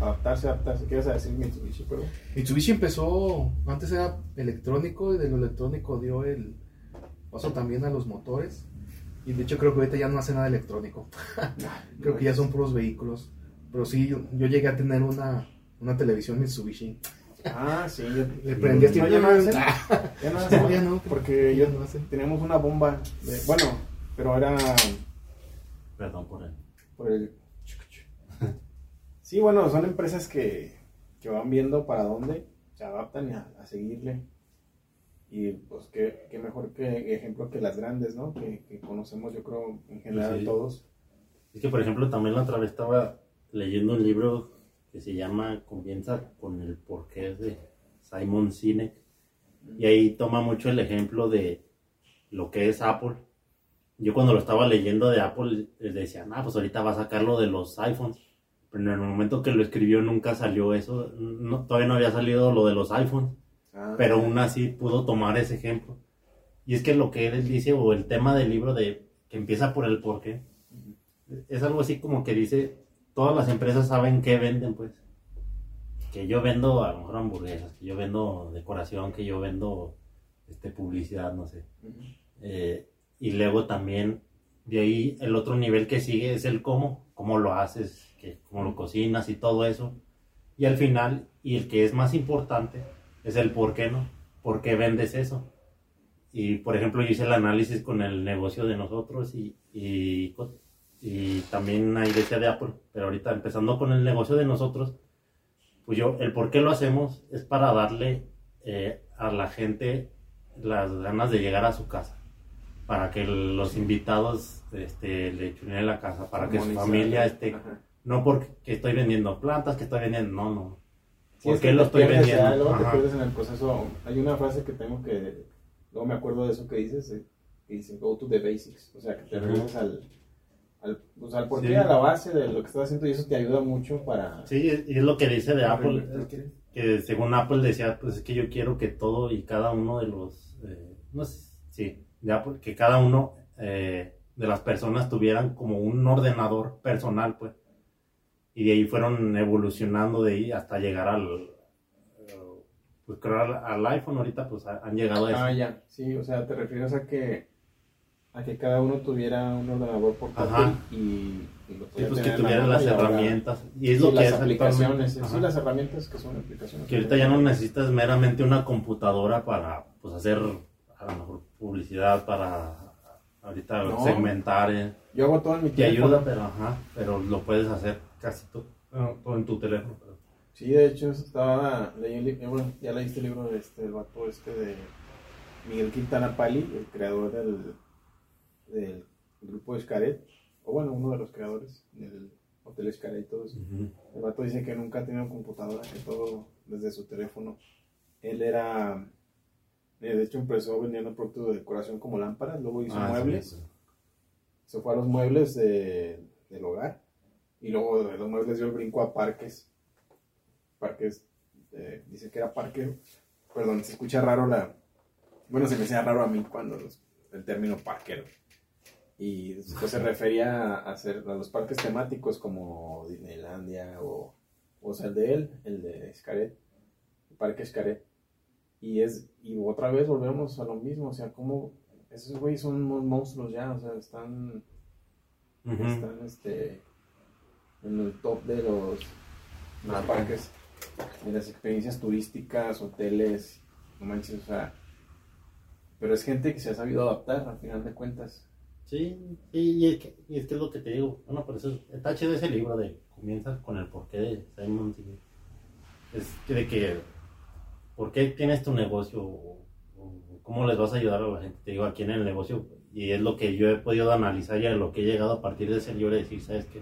adaptarse, adaptarse, ¿qué ibas a decir Mitsubishi, pero? Mitsubishi empezó, antes era electrónico y de lo electrónico dio el paso también a los motores. Y de hecho creo que ahorita ya no hace nada electrónico. <laughs> Creo que ya son puros vehículos. Pero sí, yo, yo llegué a tener una, una televisión Mitsubishi. Ah, sí, yo, Le prendías No, ya no hacen. Ah, <laughs> ya no, no, ya no, porque yo no hacen. teníamos una bomba, de- bueno, pero era Perdón por él. por el... Sí, bueno, son empresas que, que van viendo para dónde se adaptan y a, a seguirle. Y pues qué, qué mejor que ejemplo que las grandes, ¿no? Que, que conocemos yo creo en general Sí. todos. Es que, por ejemplo, también la otra vez estaba leyendo un libro que se llama Comienza con el porqué de Simon Sinek. Y ahí toma mucho el ejemplo de lo que es Apple. Yo cuando lo estaba leyendo de Apple, les decía, ah, pues ahorita va a sacar lo de los iPhones. Pero en el momento que lo escribió nunca salió eso. No, todavía no había salido lo de los iPhones. Ah, pero aún así pudo tomar ese ejemplo. Y es que lo que él dice, o el tema del libro de que empieza por el porqué, es algo así como que dice, todas las empresas saben qué venden, pues. Que yo vendo a lo mejor hamburguesas, que yo vendo decoración, que yo vendo este, publicidad, no sé. Eh, y luego también, de ahí el otro nivel que sigue es el cómo, cómo lo haces, que, cómo lo cocinas y todo eso. Y al final, y el que es más importante, es el por qué no, por qué vendes eso. Y por ejemplo, yo hice el análisis con el negocio de nosotros y, y, y también ahí decía de Apple, pero ahorita empezando con el negocio de nosotros, pues yo, el por qué lo hacemos es para darle eh, a la gente las ganas de llegar a su casa, para que los invitados este, le chulen la casa, para que su familia esté, Ajá. no porque estoy vendiendo plantas, que estoy vendiendo, no, no. Sí, ¿Por es qué que lo estoy vendiendo? luego te pierdes en el proceso. Hay una frase que tengo que, luego me acuerdo de eso que dices, eh, que dice go to the basics, o sea, que te Ujú. regreses al, al, pues, al porqué, Sí. a la base de lo que estás haciendo y eso te ayuda mucho para... Sí, y es lo que dice de Apple, que según Apple decía, pues es que yo quiero que todo y cada uno de los, eh, no sé, sí, de Apple, que cada uno eh, de las personas tuvieran como un ordenador personal, pues. Y de ahí fueron evolucionando de ahí hasta llegar al, pues creo al, al iPhone ahorita, pues ha- han llegado a eso. Ah, ya, sí, o sea, te refieres a que a que cada uno tuviera un ordenador portátil Ajá. y, y lo Sí, pues que tuvieran las y herramientas. Y es sí, lo que las es aplicaciones, sí, las herramientas que son aplicaciones. Que ahorita ya no necesitas meramente una computadora para pues, hacer a lo mejor publicidad, para ahorita No. segmentar. eh. Yo hago todo en mi Te teléfono. ayuda, pero, ajá, pero lo puedes hacer casi todo, bueno, todo en tu teléfono. pero- Sí, de hecho, estaba leyendo, bueno, ya leíste el libro de este, el vato este de Miguel Quintana Pali, el creador del, del grupo Escaret, o bueno, uno de los creadores del Hotel Escaret y todo eso. El vato dice que nunca ha tenido computadora, que todo desde su teléfono. Él era, eh, de hecho, empezó vendiendo productos de decoración como lámparas, luego hizo Ah, sí, muebles, sí. se fue a los muebles de- del hogar y luego de los muebles dio el brinco a parques. Parques, eh, dice que era parque, perdón, se escucha raro la, bueno, se me hacía raro a mí cuando los- el término parquero. Y pues, se refería a hacer a los parques temáticos como Disneylandia o, o sea, el de él, el de Xcaret, el parque Xcaret. Y es, y otra vez volvemos a lo mismo, o sea, como esos güeyes son unos monstruos ya, o sea, están están este en el top de los, los parques de las experiencias turísticas hoteles no manches o sea pero es gente que se ha sabido adaptar al final de cuentas Sí, sí, y es, que, y es que es lo que te digo. Bueno, por eso está chido ese libro de comienza con el porqué de Simon Sinek. Es que de que, ¿por qué tienes tu negocio? O, o ¿Cómo les vas a ayudar a la gente? Te digo, aquí en el negocio. Y es lo que yo he podido analizar y a lo que he llegado a partir de ese libro de decir, ¿sabes qué?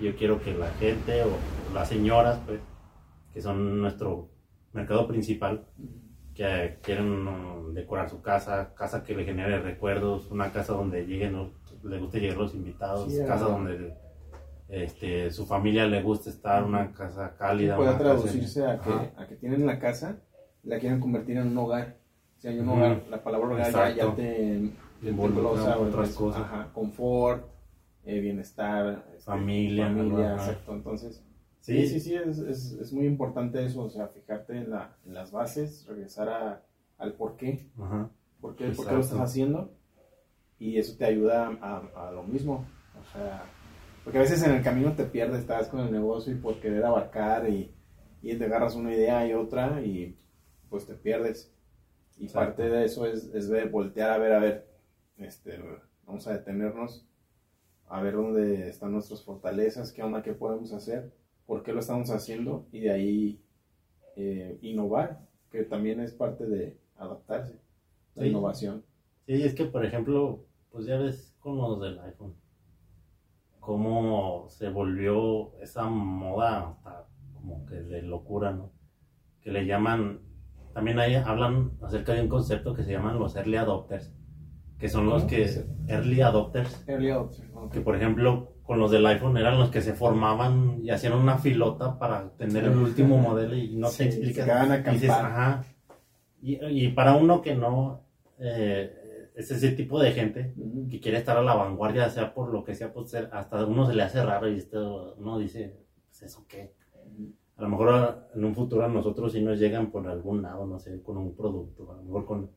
Yo quiero que la gente o las señoras, pues, que son nuestro mercado principal, que quieren decorar su casa, casa que le genere recuerdos, una casa donde lleguen, ¿no? le guste llegar los invitados, Sí, casa donde este, su familia le guste estar, una casa cálida. puede una casa- traducirse a que, Ajá. a que tienen la casa, la quieren convertir en un hogar. Si hay un hogar, la palabra hogar ya, ya te, te Involucra otras pues, cosas. Ajá, confort, eh, bienestar, este, Familia, familia, exacto. Entonces, Sí. sí, sí, sí, es, es, es muy importante eso, o sea, fijarte en, la, en las bases, regresar a, al por qué, Ajá. por qué, por qué lo estás haciendo, y eso te ayuda a, a lo mismo, o sea, porque a veces en el camino te pierdes, estás con el negocio y por querer abarcar y, y te agarras una idea y otra y pues te pierdes. Y Exacto. parte de eso es, es ver, voltear a ver, a ver, este, vamos a detenernos, a ver dónde están nuestras fortalezas, qué onda, qué podemos hacer, por qué lo estamos haciendo y de ahí eh, innovar, que también es parte de adaptarse, la Sí. innovación. Sí, es que por ejemplo, pues ya ves con los del iPhone, cómo se volvió esa moda hasta como que de locura, ¿no? Que le llaman, también ahí hablan acerca de un concepto que se llaman los early adopters, que son los que, early adopters, Early adopter, ok. que por ejemplo con los del iPhone eran los que se formaban y hacían una filota para tener el último modelo y no Sí, te a y dices, ajá. Y, y para uno que no eh, es ese tipo de gente Ujú. que quiere estar a la vanguardia, sea por lo que sea, pues hasta uno se le hace raro y esto, uno dice, pues eso qué. A lo mejor a- en un futuro a nosotros si nos llegan por algún lado, no sé, con un producto, a lo mejor con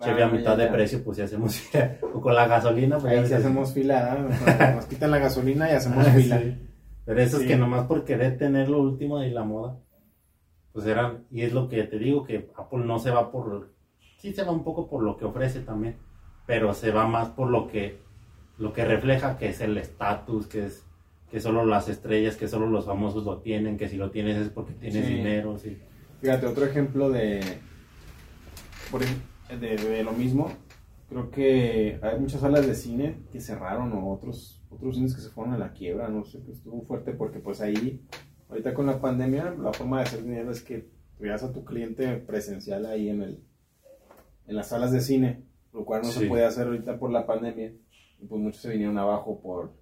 Ah, a mitad ya, de ya. precio, pues si hacemos, o con la gasolina, pues Ahí ves, hacemos fila, ¿eh? nos <laughs> quitan la gasolina y hacemos Ah, fila. sí. Pero eso Sí. es que nomás por querer tener lo último de la moda, pues eran, y es lo que te digo, que Apple no se va por, sí se va un poco por lo que ofrece también, pero se va más por lo que, lo que refleja, que es el estatus, que es que solo las estrellas, que solo los famosos lo tienen, que si lo tienes es porque tienes Sí. dinero, sí. Fíjate, otro ejemplo de, por ej- de, de lo mismo, creo que hay muchas salas de cine que cerraron o otros, otros cines que se fueron a la quiebra, no sé, que estuvo fuerte porque pues ahí, ahorita con la pandemia, la forma de hacer dinero es que tuvieras a tu cliente presencial ahí en el en las salas de cine, lo cual no se puede hacer ahorita por la pandemia, y pues muchos se vinieron abajo por,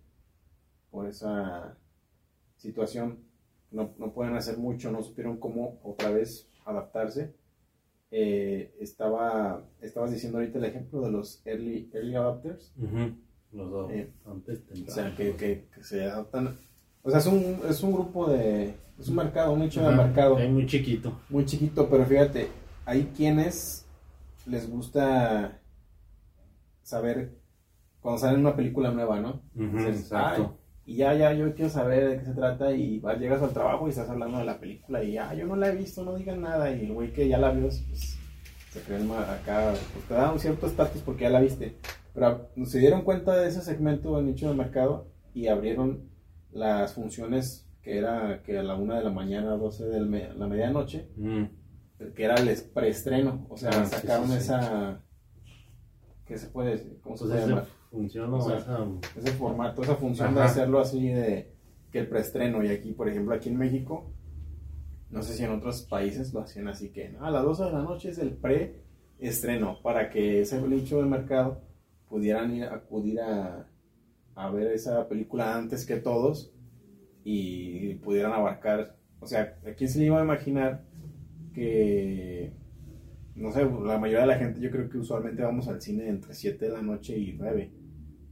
por esa situación. No, no pueden hacer mucho, no supieron cómo otra vez adaptarse. Eh, estaba, estabas diciendo ahorita el ejemplo de los early, early adapters, Ujú. Los dos. Eh, antes o sea, que, que- que se adaptan. O sea, es un, es un grupo de, es un mercado, un nicho de mercado es muy chiquito. muy chiquito, pero fíjate, hay quienes les gusta saber cuando sale una película nueva, ¿no? Exacto. "Ay, y ya, ya, yo quiero saber de qué se trata y vas, llegas al trabajo y estás hablando de la película y ya, yo no la he visto, no digan nada y el güey que ya la vio, pues, se cree acá, pues te da un cierto estatus porque ya la viste. Pero se dieron cuenta de ese segmento del nicho de mercado y abrieron las funciones que era que a la una de la mañana, 12 de la medianoche, Mm. que era el es- preestreno, o sea, Ah, sacaron sí, sí. esa, ¿qué se puede? ¿Cómo se Pues puede llamar? Función O sea, esa- ese formato, esa función de hacerlo así de que el preestreno y aquí, por ejemplo, aquí en México, no sé si en otros países lo hacían así que "No, a las 12 de la noche es el preestreno para que ese nicho de mercado pudieran ir, acudir a, a ver esa película antes que todos y pudieran abarcar, o sea, ¿a quién se le iba a imaginar que no sé, la mayoría de la gente yo creo que usualmente vamos al cine entre 7 de la noche y 9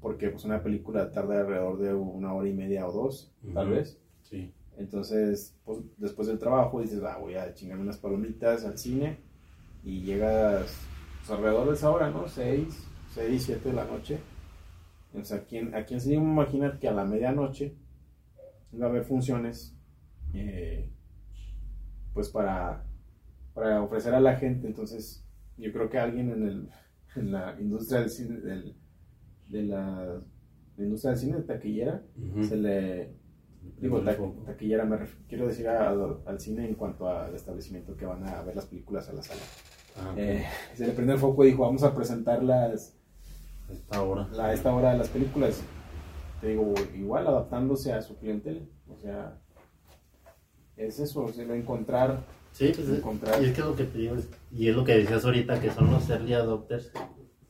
porque pues una película tarda alrededor de una hora y media o dos, tal vez. Sí. Entonces, pues, después del trabajo dices, ah, voy a chingarme unas palomitas al cine y llegas pues, alrededor de esa hora, ¿no? 6, 6, 7 de la noche. O sea, ¿a quién, a quién se iba a imaginar que a la medianoche iba a haber funciones eh, pues para, para ofrecer a la gente? Entonces, yo creo que alguien en, el, en la industria del cine, del, de la, industria del cine, de taquillera, se le Digo, ta- taquillera, me ref- quiero decir a- al, al cine en cuanto al establecimiento que van a ver las películas a la sala. Ah. Eh, se le prende el foco y dijo, vamos a presentar las, Esta hora. la, a esta hora de las películas. Te digo, igual adaptándose a su clientela. O sea, es eso, lo encontrar. Sí, pues encontrar. y es que lo que te digo, y es lo que decías ahorita, que son los early adopters,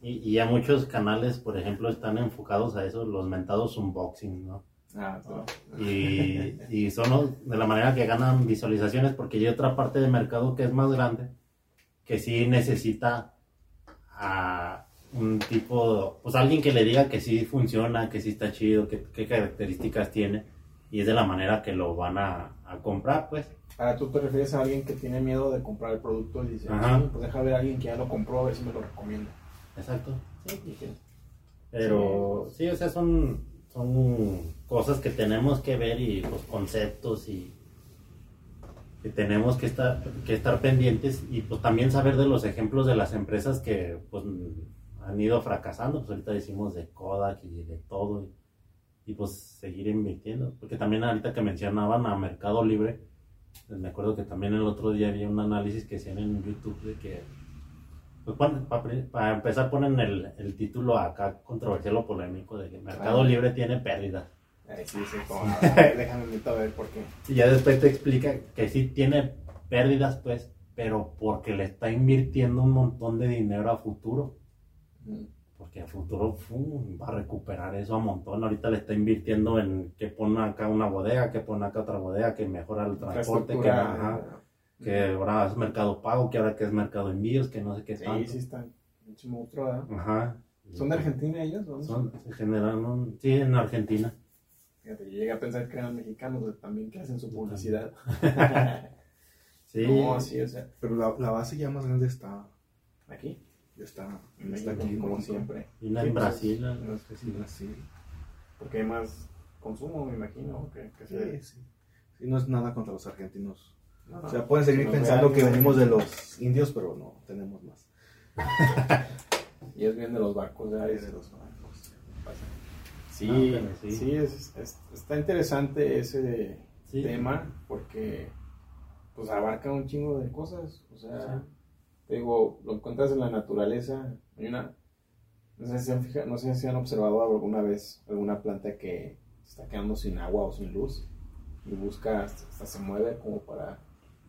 y, y ya muchos canales, por ejemplo, están enfocados a eso, los mentados unboxing, ¿no? Ah, y, y, son de la manera que ganan visualizaciones porque hay otra parte del mercado que es más grande que sí necesita a un tipo, pues alguien que le diga que sí funciona, que sí está chido, que, qué características tiene y es de la manera que lo van a, a, comprar, pues. Ahora tú te refieres a alguien que tiene miedo de comprar el producto y dice, pues deja ver a alguien que ya lo compró a ver si me lo recomienda. Exacto, sí, pero sí, o sea, son, son cosas que tenemos que ver y los conceptos y que tenemos que estar, que estar pendientes y pues también saber de los ejemplos de las empresas que pues han ido fracasando, pues ahorita decimos de Kodak y de todo y, pues seguir invirtiendo, porque también ahorita que mencionaban a Mercado Libre, pues, me acuerdo que también el otro día había un análisis que hacían en YouTube de que pues para, empezar ponen el, el, título acá controversial o polémico de que Mercado Libre tiene pérdidas sí, sí, como, <laughs> déjame ver por qué. Y ya después te explica que sí tiene pérdidas, pues, pero porque le está invirtiendo un montón de dinero a futuro. Porque a futuro va a recuperar eso a montón. Ahorita le está invirtiendo en que pone acá una bodega, que pone acá otra bodega, que mejora el transporte, que, que ahora es mercado pago, que ahora que es mercado envíos, que no sé qué Sí, sí, están. Mucho monstruo, Ajá. ¿Son de Argentina ellos? Son, se generaron, sí, en Argentina. Fíjate, yo llegué a pensar que eran mexicanos también que hacen su publicidad. <laughs> sí. No, sí, o sea. Pero la, la, base ya más grande está aquí. Ya está, está aquí, como siempre. Y en Brasil. No es que sí, Brasil. Porque hay más consumo, me imagino. Que, que sí, sí. Sí, no es nada contra los argentinos. O sea, pueden seguir pensando que venimos de los indios, pero no, tenemos más. <laughs> y es bien de los barcos de, de los barcos. Sí, ah, sí, es, está interesante ese tema porque pues abarca un chingo de cosas. O sea, te digo, lo encuentras en la naturaleza. Hay una, no sé, si han no sé si han observado alguna vez alguna planta que está quedando sin agua o sin luz y busca, hasta, se mueve como para,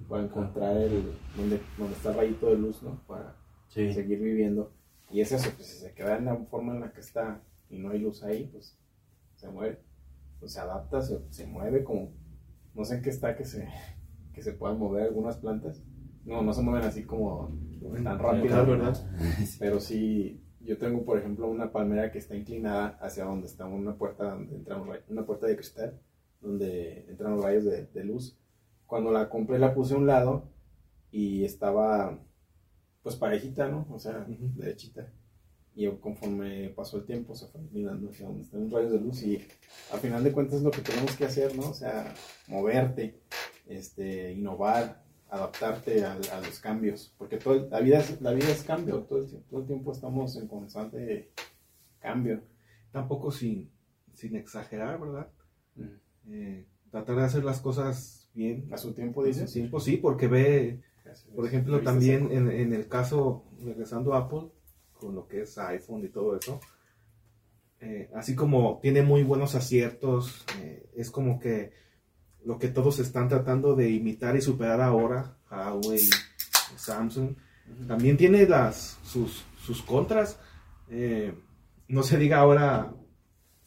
para encontrar el, donde, donde está el rayito de luz, ¿no? Para seguir viviendo. Y es eso, pues si se queda en la forma en la que está y no hay luz ahí, pues se mueve, pues se adapta, se, mueve como, no sé en qué está que se, que se puedan mover algunas plantas. No, no se mueven así como tan rápido, ¿verdad? <laughs> Pero sí, yo tengo, por ejemplo, una palmera que está inclinada hacia donde está una puerta, donde entran una puerta de cristal, donde entran los rayos de, de, luz. Cuando la compré la puse a un lado y estaba, pues parejita, ¿no? O sea, derechita y conforme pasó el tiempo se fue mirando hacia donde están los rayos de luz y al final de cuentas es lo que tenemos que hacer, ¿no? O sea, moverte, este, innovar, adaptarte a, los cambios, porque todo, la, vida es, la vida es cambio, todo el, todo el tiempo estamos en constante cambio. Tampoco sin, sin exagerar, ¿verdad? Eh, tratar de hacer las cosas bien. A su tiempo, dices. tiempo, sí, porque ve, por ejemplo, también en, en el caso, regresando a Apple, con lo que es iPhone y todo eso. Eh, así como tiene muy buenos aciertos, eh, es como que lo que todos están tratando de imitar y superar ahora, Huawei, Samsung, también tiene las, sus, sus contras. Eh, no se diga ahora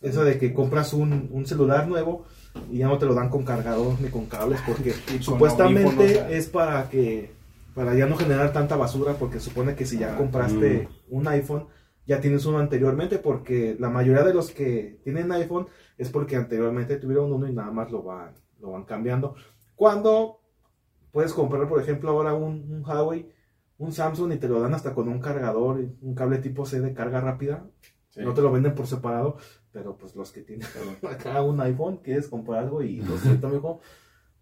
eso de que compras un, un, celular nuevo y ya no te lo dan con cargador ni con cables <laughs> porque supuestamente es para que para ya no generar tanta basura, porque supone que si ya compraste mm. un iPhone, ya tienes uno anteriormente, porque la mayoría de los que tienen iPhone es porque anteriormente tuvieron uno y nada más lo van, lo van cambiando. Cuando puedes comprar, por ejemplo, ahora un, Huawei, un Samsung y te lo dan hasta con un cargador, un cable tipo C de carga rápida. No te lo venden por separado, pero pues los que tienen <laughs> acá un iPhone, quieres comprar algo y lo siento, amigo,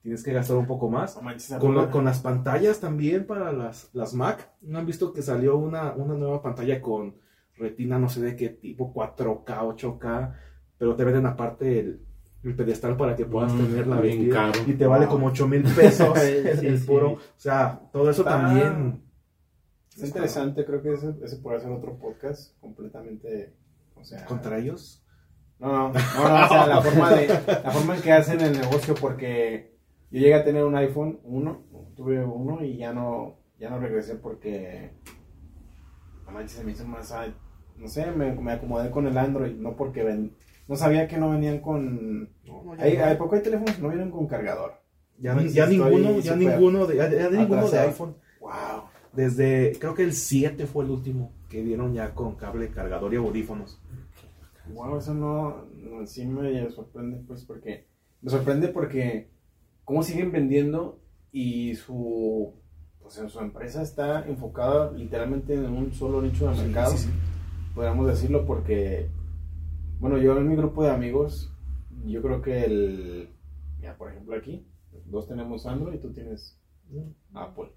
tienes que gastar un poco más. con, las pantallas también para las, las Mac. ¿No han visto que salió una, una nueva pantalla con retina no sé de qué tipo, 4K, 8K, pero te venden aparte el, el pedestal para que puedas mm, tener la bien y te vale como 8 mil pesos <laughs> el puro. O sea, todo eso también... Es interesante, creo que ese, ese puede ser otro podcast completamente... O sea, ¿Contra ellos? No, no, no, o sea, la forma, de, la forma en que hacen el negocio, porque Yo llegué a tener un iPhone 1, tuve uno y ya no, ya no regresé porque, no manches, se me hizo más, no sé, me, me acomodé con el Android, no porque ven, no sabía que no venían con, No, hay, no. hay poco hay teléfonos que no vienen con cargador. Ya, ninguno, ya ninguno de, ya, ya ninguno de iPhone. Wow. Desde, creo que el 7 fue el último que dieron ya con cable cargador y audífonos. Wow, eso no, no, sí me sorprende, pues, porque, me sorprende porque cómo siguen vendiendo y su, pues, su empresa está enfocada literalmente en un solo nicho de mercado, Sí, sí, sí. podríamos decirlo, porque, bueno, yo en mi grupo de amigos, yo creo que el, mira, por ejemplo aquí, dos tenemos Android y tú tienes Apple.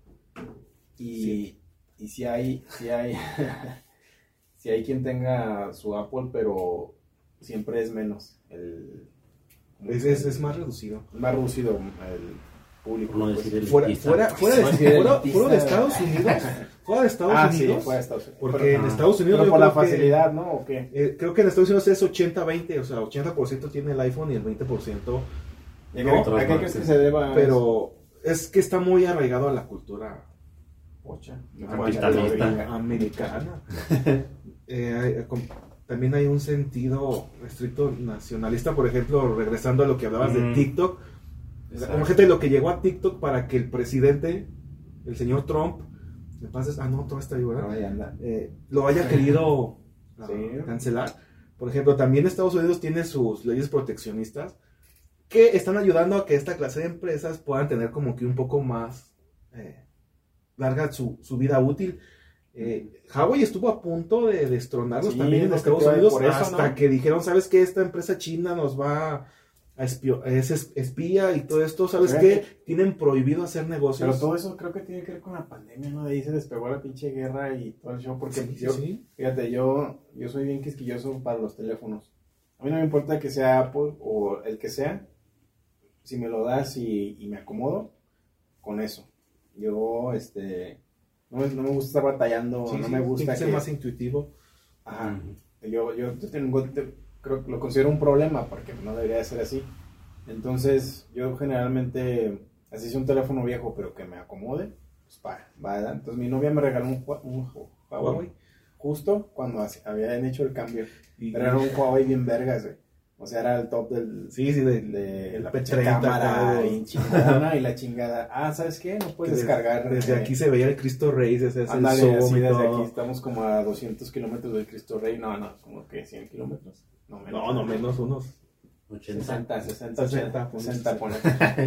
Y, y si hay, si hay, <laughs> si hay quien tenga su Apple, pero siempre es menos. El, Es, es, es más reducido. más reducido el público. No pues. decir el- Fuera, fuera, fuera, de, fuera, de Estados Unidos, fuera de Estados ah, sí, Unidos, fuera de Estados Unidos. porque Pero- en ah, Estados Unidos pero yo por la creo que- facilidad, ¿no? ¿O qué? eh, creo que en Estados Unidos es 80-20, o sea, 80% tiene el iPhone y el 20%, ¿Y a no, qué- otras ¿A qué crees marcas. que se deba? eso? pero es que está muy arraigado a la cultura Pocha. Capitalista. americana. Eh, hay- com- también hay un sentido estricto nacionalista, por ejemplo, regresando a lo que hablabas de Mm. TikTok. Exacto. Imagínate lo que llegó a TikTok para que el presidente, el señor Trump, entonces, ah, no, todo está ahí, ¿verdad? Anda. Eh, lo haya querido ah, Sí. cancelar. Por ejemplo, también Estados Unidos tiene sus leyes proteccionistas que están ayudando a que esta clase de empresas puedan tener como que un poco más eh, larga su, su vida útil. Eh, Huawei estuvo a punto de destronarlos Sí, también en que Estados Unidos eso, hasta ¿no? que dijeron, ¿sabes qué? Esta empresa china nos va a espio- es es- espía y todo esto, ¿sabes qué? Tienen prohibido hacer negocios. Pero todo eso creo que tiene que ver con la pandemia, ¿no? De ahí se despegó la pinche guerra y todo el show. Porque Sí, sí, yo, sí. fíjate, yo, yo soy bien quisquilloso para los teléfonos. A mí no me importa que sea Apple o el que sea. Si me lo das y, y me acomodo, con eso. Yo, este, no me, no me gusta estar batallando, Sí, no sí, me gusta que que... más intuitivo. Ajá. Yo, yo tengo, te- creo que lo considero un problema porque no debería de ser así. Entonces, yo generalmente, así es un teléfono viejo, pero que me acomode, pues va, va, ¿verdad? Entonces, mi novia me regaló un, Hua- un Hu- Huawei Huawei. justo cuando habían hecho el cambio. Y- Pero era un <laughs> Huawei bien vergas, güey. O sea, era el top del, Sí, sí, de, de el la P30 pinche cámara bien chingona y la chingada. Ah, ¿sabes qué? No puedes Que des- descargar. Desde eh, aquí se veía el Cristo Rey, desde ese Ándale, zoom así y desde todo. aquí estamos como a 200 kilómetros del Cristo Rey. No, no, como que 100 kilómetros. No, No, no menos unos 80. 60, 60, 60, 60, 60 pone.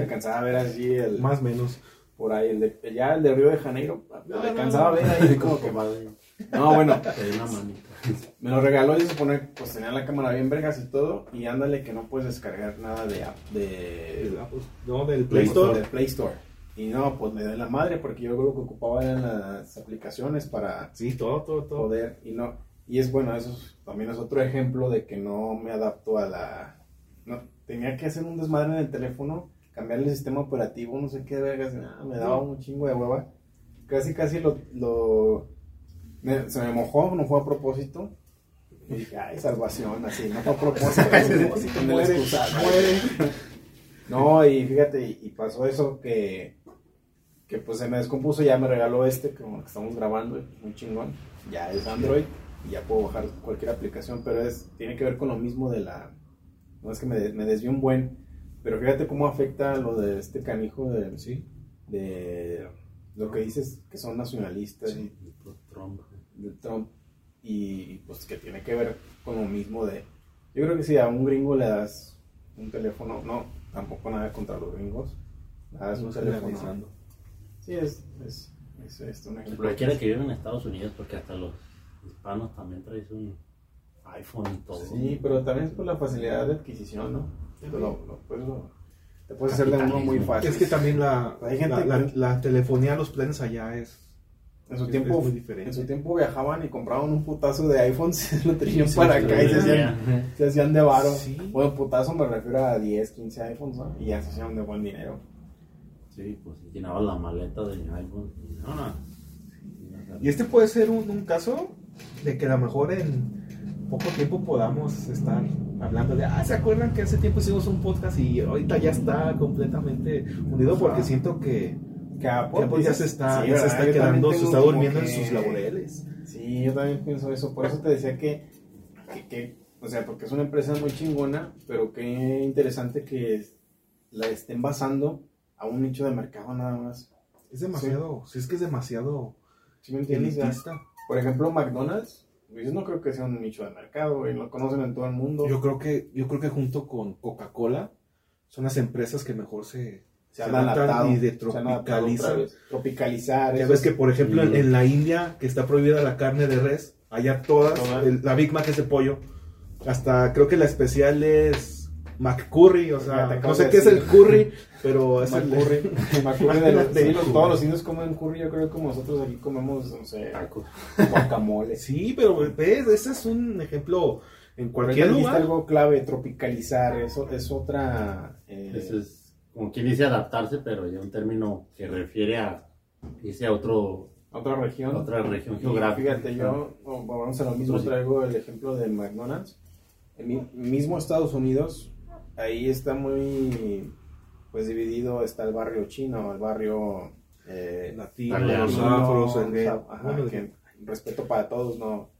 Alcanzaba a ver así el, más menos. por ahí, el de, ya el de Río de Janeiro. No, alcanzaba no, a ver ahí como que... <laughs> Madre, No, bueno, me lo regaló y se supone pues tenía la cámara bien vergas y todo. Y ándale que no puedes descargar nada de app, de... No, del Play Store. Del Play Store. Y no, pues me da la madre porque yo lo que ocupaba eran las aplicaciones para Sí, todo, todo, todo. poder y no y es bueno eso es- también es otro ejemplo de que no me adapto a la no tenía que hacer un desmadre en el teléfono cambiarle el sistema operativo no sé qué vergas nada, me daba un chingo de hueva casi casi lo, lo me- se me mojó no fue a propósito y dije ay salvación así no fue a propósito <laughs> Muere, muere. <laughs> no, y fíjate, y, y pasó eso que, que pues se me descompuso, ya me regaló este, como que estamos grabando, muy chingón, ya es Android, y ya puedo bajar cualquier aplicación, pero es, tiene que ver con lo mismo de la, no es que me, me desvió un buen, pero fíjate cómo afecta lo de este canijo de, Sí. de lo que dices que son nacionalistas Sí. Trump. Y de Trump, y pues que tiene que ver con lo mismo de, yo creo que si a un gringo le das un teléfono, no, tampoco nada contra los gringos, le das un No teléfono, generalizando. sí, es, es, es, es un ejemplo. Cualquiera que vive en Estados Unidos, porque hasta los hispanos también traes un iPhone y todo. Sí, pero también es por la facilidad de adquisición, ¿no? Te, lo- lo puedes, te puedes hacer de uno muy fácil. Es que también la, la, la- la telefonía, los planes allá es. En su tiempo en su tiempo viajaban y compraban un putazo de iPhones, <laughs> lo traían Sí, para acá y se hacían, se hacían de varo. Sí. Bueno, putazo me refiero a 10, 15 iPhones, ¿no? Y ya se hacían de buen dinero. Sí, pues llenaba la maleta de iPhone. y No, no. Y este puede ser un, un caso de que a lo mejor en poco tiempo podamos estar hablando de, ah, ¿se acuerdan que hace tiempo hicimos un podcast y ahorita ya está completamente unido? Porque siento que, Que Apple, Apple ya se está, sí, ya se está quedando, se está durmiendo en sus laureles. Sí, yo también pienso eso. Por eso te decía que, que, que, o sea, porque es una empresa muy chingona, pero qué interesante que la estén basando a un nicho de mercado nada más. Es demasiado, si es que es demasiado ¿Sí me entiendes? Elitista. Por ejemplo, McDonald's, pues, no creo que sea un nicho de mercado, y lo conocen en todo el mundo. Yo creo que, yo creo que junto con Coca-Cola son las empresas que mejor se, se han adaptado. y de se han adaptado otra tropicalizan. vez. Tropicalizar. Ya ves es- que, por ejemplo, en, Sí. en la India, que está prohibida la carne de res, allá todas, el- la Big Mac es de pollo. Hasta creo que la especial es McCurry, o sea, no sé de qué es decir. el curry, pero <laughs> es el McCurry. <laughs> McCurry de los- De sí, los- curry. todos los indios comen curry, yo creo que como nosotros aquí comemos, no sé, guacamole. <laughs> Sí, pero ves, ese es un ejemplo en cualquier lugar. algo clave, tropicalizar, eso es otra... eh, Eso es como quien dice adaptarse, pero ya un término que refiere a irse a otro, otra región. a otra región geográfica. Fíjate, yo, vamos a lo mismo, traigo el ejemplo de McDonald's. En mi- mismo Estados Unidos, ahí está muy, pues dividido, está el barrio chino, el barrio... Eh, Italiano, afros, respeto para todos, no,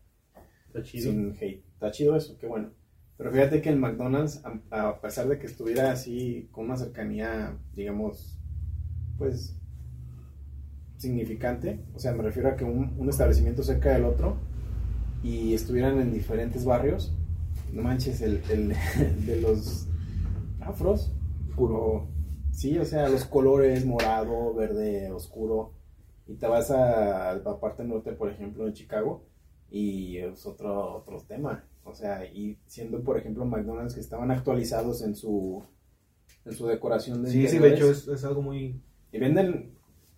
Está chido. sin hate. Está chido eso, qué bueno. Pero fíjate que el McDonald's, a, pesar de que estuviera así con una cercanía, digamos, pues significante, o sea, me refiero a que un, un establecimiento cerca del otro y estuvieran en diferentes barrios, no manches, el, el <laughs> de los afros, puro, sí, o sea, los colores morado, verde, oscuro, y te vas a la parte norte, por ejemplo, en Chicago, y es otro, otro tema. O sea, y siendo, por ejemplo, McDonald's que estaban actualizados en su, en su decoración de Sí, sí, de hecho es, es algo muy... Y venden,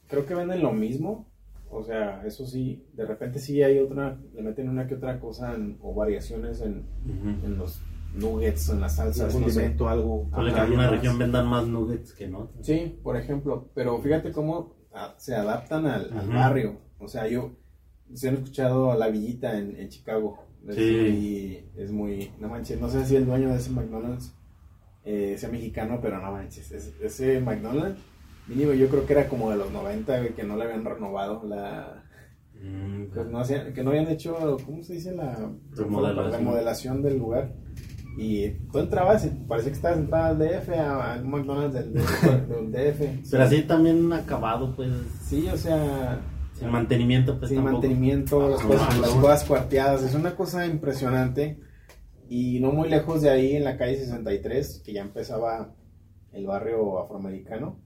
creo que venden lo mismo. O sea, eso sí, de repente sí hay otra, le meten una que otra cosa en- o variaciones en, en los nuggets, en las salsas, un no sé. algo... Que Ajá, en una más. región vendan más nuggets que en otra. Sí, por ejemplo, pero fíjate cómo se adaptan al, barrio. O sea, yo, se han escuchado a La Villita en, en Chicago. Es Sí. muy- es muy, no manches, no sé si el dueño de ese McDonald's eh, sea mexicano, pero no manches, es- ese McDonald's, mínimo yo creo que era como de los 90, güey, que no le habían renovado la... Mm, pues no hacían- que no habían hecho, ¿cómo se dice? La Remodelación. remodelación del lugar. Y tú entrabas y parecía que estabas entrando al DF, a, un McDonald's del, del, del DF. Pero así también acabado, pues, Sí, o sea, sin mantenimiento, pues sin tampoco. mantenimiento, las Ah, cosas, las cosas cuarteadas. Es una cosa impresionante. Y no muy lejos de ahí, en la calle 63, que ya empezaba el barrio afroamericano.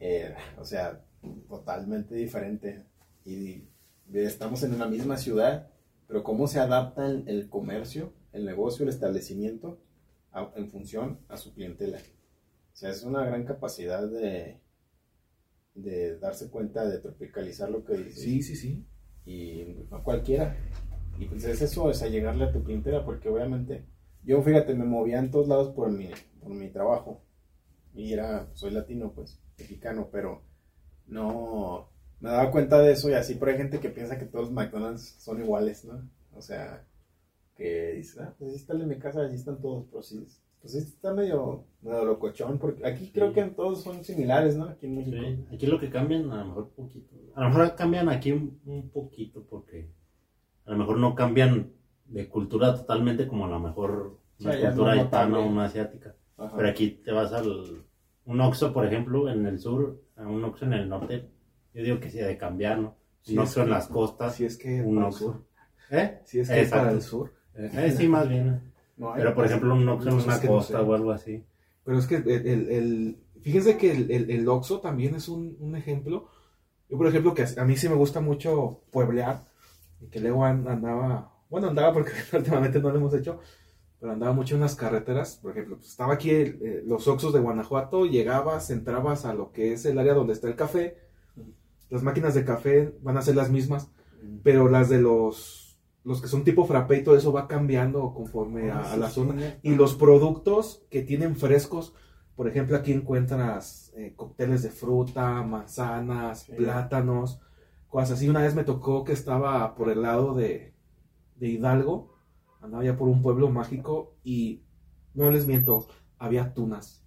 eh, o sea, totalmente diferente. Y estamos en la misma ciudad, pero cómo se adapta el, el comercio, el negocio, el establecimiento a- en función a su clientela. O sea, es una gran capacidad de, de darse cuenta, de tropicalizar lo que dices. Sí, sí, sí. Y no cualquiera. Y pues es eso, es a llegarle a tu clientela, porque obviamente yo, fíjate, me movía en todos lados por mi, por mi trabajo. Y era, soy latino, pues, mexicano, pero no me daba cuenta de eso y así, pero hay gente que piensa que todos los McDonald's son iguales, ¿no? O sea, que dice, ah, pues ahí está el de mi casa, allí están todos, pero sí, pues sí está medio, medio locochón, porque aquí creo que todos son similares, ¿no? Aquí en México. Sí, aquí lo que cambian, a lo mejor poquito. A lo mejor cambian aquí un, un poquito porque a lo mejor no cambian de cultura totalmente como a lo mejor una cultura gitana o una asiática. Ajá. Pero aquí te vas al un Oxxo, por ejemplo, en el sur, a un Oxxo en el norte. Yo digo que sí, de cambiar, ¿no? Sí, un Oxxo en las costas, Si es que un Oxxo. ¿Eh? Si es que Exacto. para el sur. Eh, sí, más bien. No hay- Pero por ejemplo, un Oxxo en una que no costa sé. o algo así. Pero es que el, el, el- fíjense que el, el, el Oxxo también es un, un ejemplo. Yo, por ejemplo, que a, a mí sí me gusta mucho pueblear. Y que luego an- andaba, bueno, andaba porque <laughs> últimamente no lo hemos hecho, pero andaba mucho en las carreteras. Por ejemplo, pues, estaba aquí el- eh, los Oxxos de Guanajuato, llegabas, entrabas a lo que es el área donde está el café. Las máquinas de café van a ser las mismas, pero las de los, los que son tipo frappé y todo eso va cambiando conforme a, a la zona. Y los productos que tienen frescos, por ejemplo, aquí encuentras eh, cócteles de fruta, manzanas, Sí. plátanos, cosas así. Una vez me tocó que estaba por el lado de, de Hidalgo, andaba ya por un pueblo mágico y no les miento, había tunas.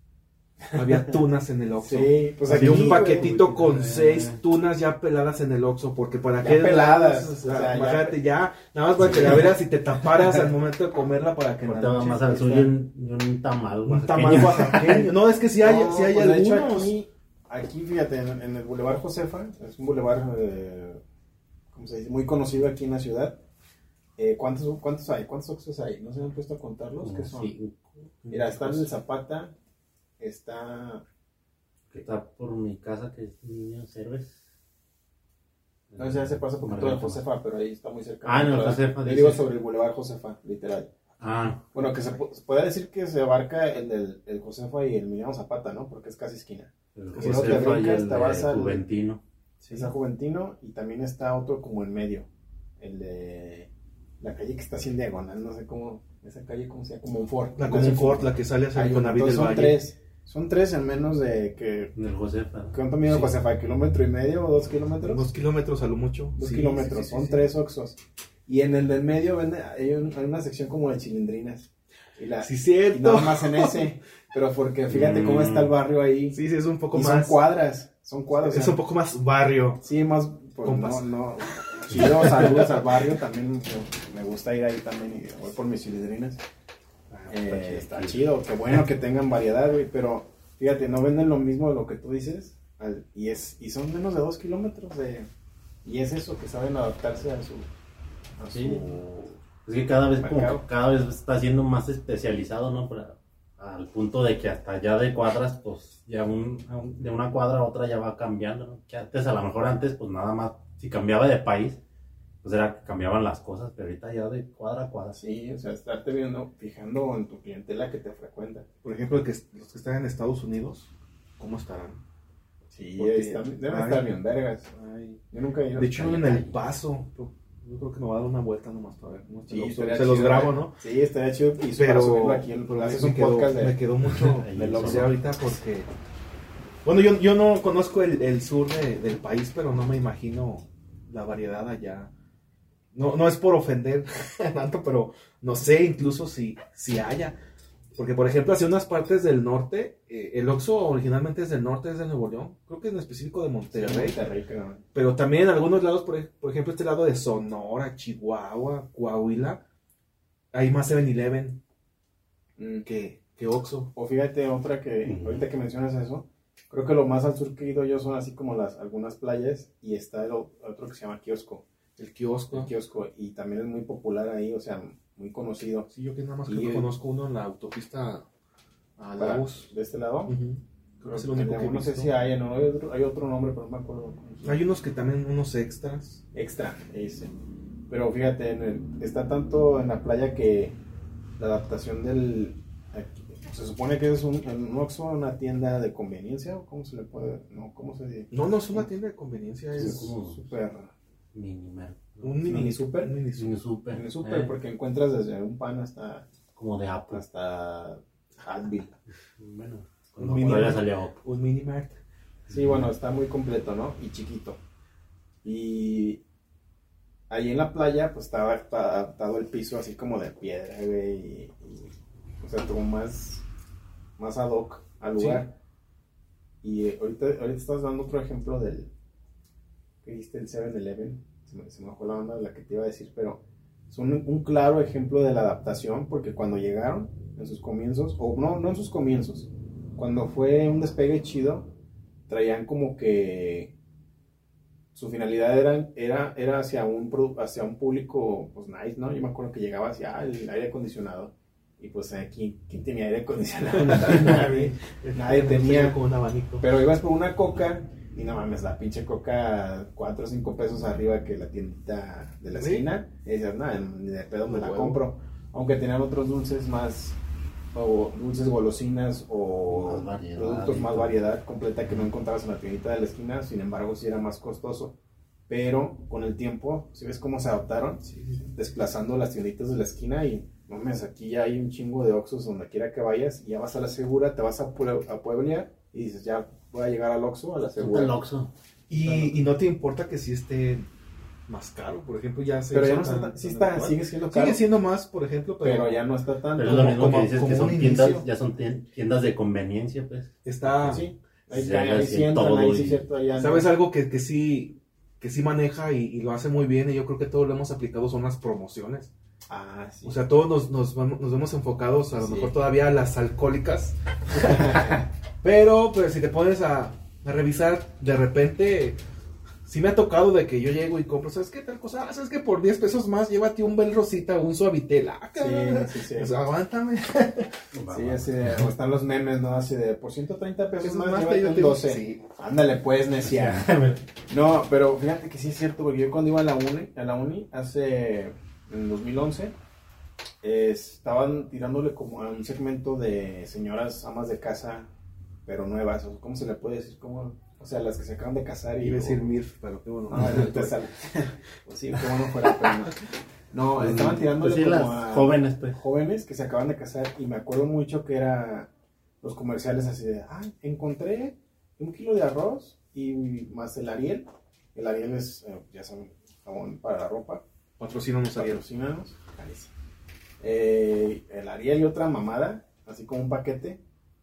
Había tunas en el Oxxo. Sí, pues había aquí, un paquetito güey, con seis tunas ya peladas en el Oxxo, porque para Ya qué peladas, o sea, o sea, ya- imagínate ya, nada más para que la veras y te taparas al momento de comerla para que noche más al y un, un tamal. un tamal oaxaqueño. No, es que sí hay, No, sí hay pues, de hecho, algunos. aquí, aquí, fíjate, en, en el Boulevard Josefa, es un boulevard, eh, ¿cómo se dice? Muy conocido aquí en la ciudad. Eh, ¿cuántos, ¿Cuántos hay? ¿Cuántos Oxxos hay? ¿No se han puesto a contarlos? ¿Qué son? Sí. Mira, está el Zapata, está... Que está por mi casa, que es Niño Cerves. No sé, se pasa poquito de Margarita. Josefa, pero ahí está muy cerca. Ah, Pero Josefa, Yo digo sobre el Boulevard Josefa, literal. Ah, Bueno, que se, pu- se puede decir que se abarca el del el Josefa y el Emiliano Zapata, ¿no? Porque es casi esquina. el no Josefa y el de Juventino. Es a Juventino y también está otro como en medio. El de la calle que está así en diagonal, no sé cómo. Esa calle como sea, como un Ford. La No sé Confort, cómo- la que sale hacia Conavid del son Valle. tres. Son tres en menos de que. En el Josefa. ¿Cuánto mide Sí. Josefa? ¿Kilómetro y medio o dos kilómetros? Dos kilómetros a lo mucho. Dos Sí, kilómetros, sí, sí, son sí. tres oxos. Y en el del medio vende, hay, un- hay una sección como de chilindrinas. Y, la, Sí, y cierto. nada más en ese. <laughs> Pero porque fíjate cómo está el barrio ahí. Sí, sí, es un poco y son más. cuadras. Son cuadras. o Es sea, un poco más barrio. Sí, más. Pues, Compas. no, no. Chido, saludos al barrio. También me, me gusta ir ahí también y voy por mis chilindrinas. Eh, está chido, qué bueno que tengan variedad, güey, pero fíjate, no venden lo mismo de lo que tú dices, al- y es y son menos de dos kilómetros de, y es eso, que saben adaptarse a su, a su-. Es que cada vez, como Mercado. que cada vez está siendo más especializado, ¿no? Para- al punto de que hasta ya de cuadras, pues ya un- de una cuadra a otra ya va cambiando, ¿no? Que antes, a lo mejor antes, pues nada más, si cambiaba de país, pues era que cambiaban las cosas, pero ahorita ya de cuadra a cuadra. sí, o sea, estarte viendo, fijando en tu clientela que te frecuenta. Por ejemplo, que, los que están en Estados Unidos, ¿cómo estarán? Sí, Porque- están- deben ay. estar bien vergas. Ay, Yo nunca he ido. De hecho, en el paso, yo creo que nos va a dar una vuelta nomás para ver cómo Sí, Se los grabo, güey. ¿no? Sí, estaría chido y Pero, subirlo aquí, el- haces me un quedó, podcast de, me quedó mucho <laughs> del lo ahorita porque... Bueno, yo, yo no conozco el, el sur de- del país, pero no me imagino la variedad allá. No, no es por ofender <laughs> tanto, pero no sé incluso si, si haya. Porque, por ejemplo, hacia unas partes del norte, eh, el Oxxo originalmente es del norte, es de Nuevo León. Creo que en específico de Monterrey. Monterrey, creo. Pero también en algunos lados, por, por ejemplo, este lado de Sonora, Chihuahua, Coahuila, hay más 7-Eleven Mm. que, que Oxxo. O fíjate otra que ahorita que mencionas eso, creo que lo más al sur que he ido yo son así como las algunas playas y está el otro que se llama kiosco, El kiosco. el kiosco y también es muy popular ahí, o sea, muy conocido. Sí, yo que nada más Y que conozco uno en la autopista a Para- Lagos. de este lado. Creo que es el único que no sé si hay, no, hay otro, hay otro nombre, pero no me acuerdo. Hay unos que también, unos extras. Extra, ese. Pero fíjate, en el- está tanto en la playa que la adaptación del... aquí- se supone que es un, un Oxxo, una tienda de conveniencia, o cómo se le puede... No, ¿cómo se dice? No, no es una tienda de conveniencia, Es es súper... Minimer. un mini, mini super. un mini Mini super. super. El súper, eh, porque encuentras desde un pan hasta, Como de Apple. hasta Advil. Bueno, Un mini- Apple. Un mini mart. Sí, bueno, está muy completo, ¿no? Y chiquito. Y ahí en la playa, pues estaba adapta- adaptado el piso así como de piedra, güey. Y, y, o sea, como más, más ad hoc al lugar. Y eh, ahorita, ahorita estás dando otro ejemplo del que diste el 7-Eleven. Se me, se me bajó la onda de la que te iba a decir, pero es un, un claro ejemplo de la adaptación porque cuando llegaron en sus comienzos, o no, no en sus comienzos, cuando fue un despegue chido, traían como que su finalidad era, era, era hacia, un, hacia un público pues nice, ¿no? Yo me acuerdo que llegaba hacia ah, el aire acondicionado y pues aquí, ¿quién tenía aire acondicionado? <laughs> Nadie. <laughs> Nadie tenía. Con un abanico. Pero ibas por una coca y no mames, la pinche coca 4 o 5 pesos arriba que la tiendita de la ¿Sí? esquina. Y dices, nada, ni de pedo me la huevo. compro. Aunque tenían otros dulces más, o dulces golosinas o Más variedad, productos más variedad completa que no encontrabas en la tiendita de la esquina. Sin embargo, sí era más costoso. Pero con el tiempo, si ves cómo se adaptaron, Sí, sí, sí. desplazando las tienditas de la esquina y no mames, aquí ya hay un chingo de Oxxos donde quiera que vayas y ya vas a la segura, te vas a, Pue- a Puebla y dices, ya voy a llegar al Oxxo, a la el Oxxo. Y, y no te importa que si esté más caro, por ejemplo, ya se Pero ya no está, tan- sí está, sigue siendo caro. Sigue siendo más, por ejemplo, pero, pero ya no está tan. Pero es lo mismo como- que dices, que son tiendas, inicio. ya son tien- tiendas de conveniencia, pues. está... Sí, ahí, Sí, ahí, todo ahí sí cierto, ¿Sabes algo que, que sí que sí maneja y, y lo hace muy bien y yo creo que todos lo hemos aplicado son las promociones. Ah, sí. O sea, todos nos, nos, vamos- nos vemos enfocados a lo Sí. mejor todavía a las alcohólicas. <laughs> Pero pues si te pones a, a revisar, de repente sí me ha tocado de que yo llego y compro, ¿sabes qué tal cosa? Ah, ¿Sabes que por 10 pesos más llévate un Bel Rosita o un Suavitel? Ah, cabrón. sí, sí. Pues aguántame. Sí, así de, o están los memes, ¿no? Así de, por 130 pesos más, más, llévate te- un te- 12. sí. Ándale, pues, necia. No, pero fíjate que sí es cierto, porque yo cuando iba a la uni, a la uni hace, en 2011, eh, estaban tirándole como a un segmento de señoras amas de casa, pero nuevas, o ¿cómo se le puede decir? O sea, las que se acaban de casar y... Iba a decir MILF, pero qué bueno. Ah, <laughs> te sale. Pues sí, qué bueno fuera, pero no. No, estaban tirándole Pues sí, como las a jóvenes, pues. jóvenes que se acaban de casar y me acuerdo mucho que era los comerciales así de, ah, encontré un kilo de arroz y más el Ariel. El Ariel es, eh, ya saben, jabón para la ropa. Patrocínanos Ariel. Patrocínanos. Eh, el Ariel y otra mamada, así como un paquete.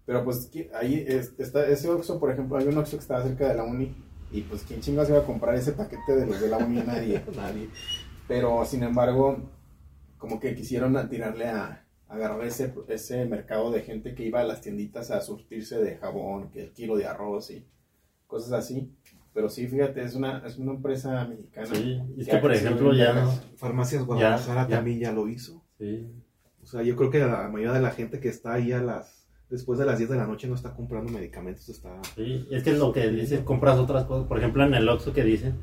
Pero pues ahí es- está ese Oxxo, por ejemplo, hay un Oxxo que estaba cerca de la uni y pues quién chingas iba a comprar ese paquete de los de la uni <laughs> nadie. Nadie. Pero sin embargo, como que quisieron tirarle a, a agarrar ese, ese mercado de gente que iba a las tienditas a surtirse de jabón, que el kilo de arroz y cosas así. Pero sí, fíjate, es una, es una empresa mexicana. Sí, es que por ejemplo ya. Farmacias Guadalajara ya. también ya lo hizo. Sí. O sea, yo creo que la mayoría de la gente que está ahí a las después de las 10 de la noche no está comprando medicamentos, está Sí, es que es lo que dices, compras otras cosas. Por ejemplo, en el Oxxo que dicen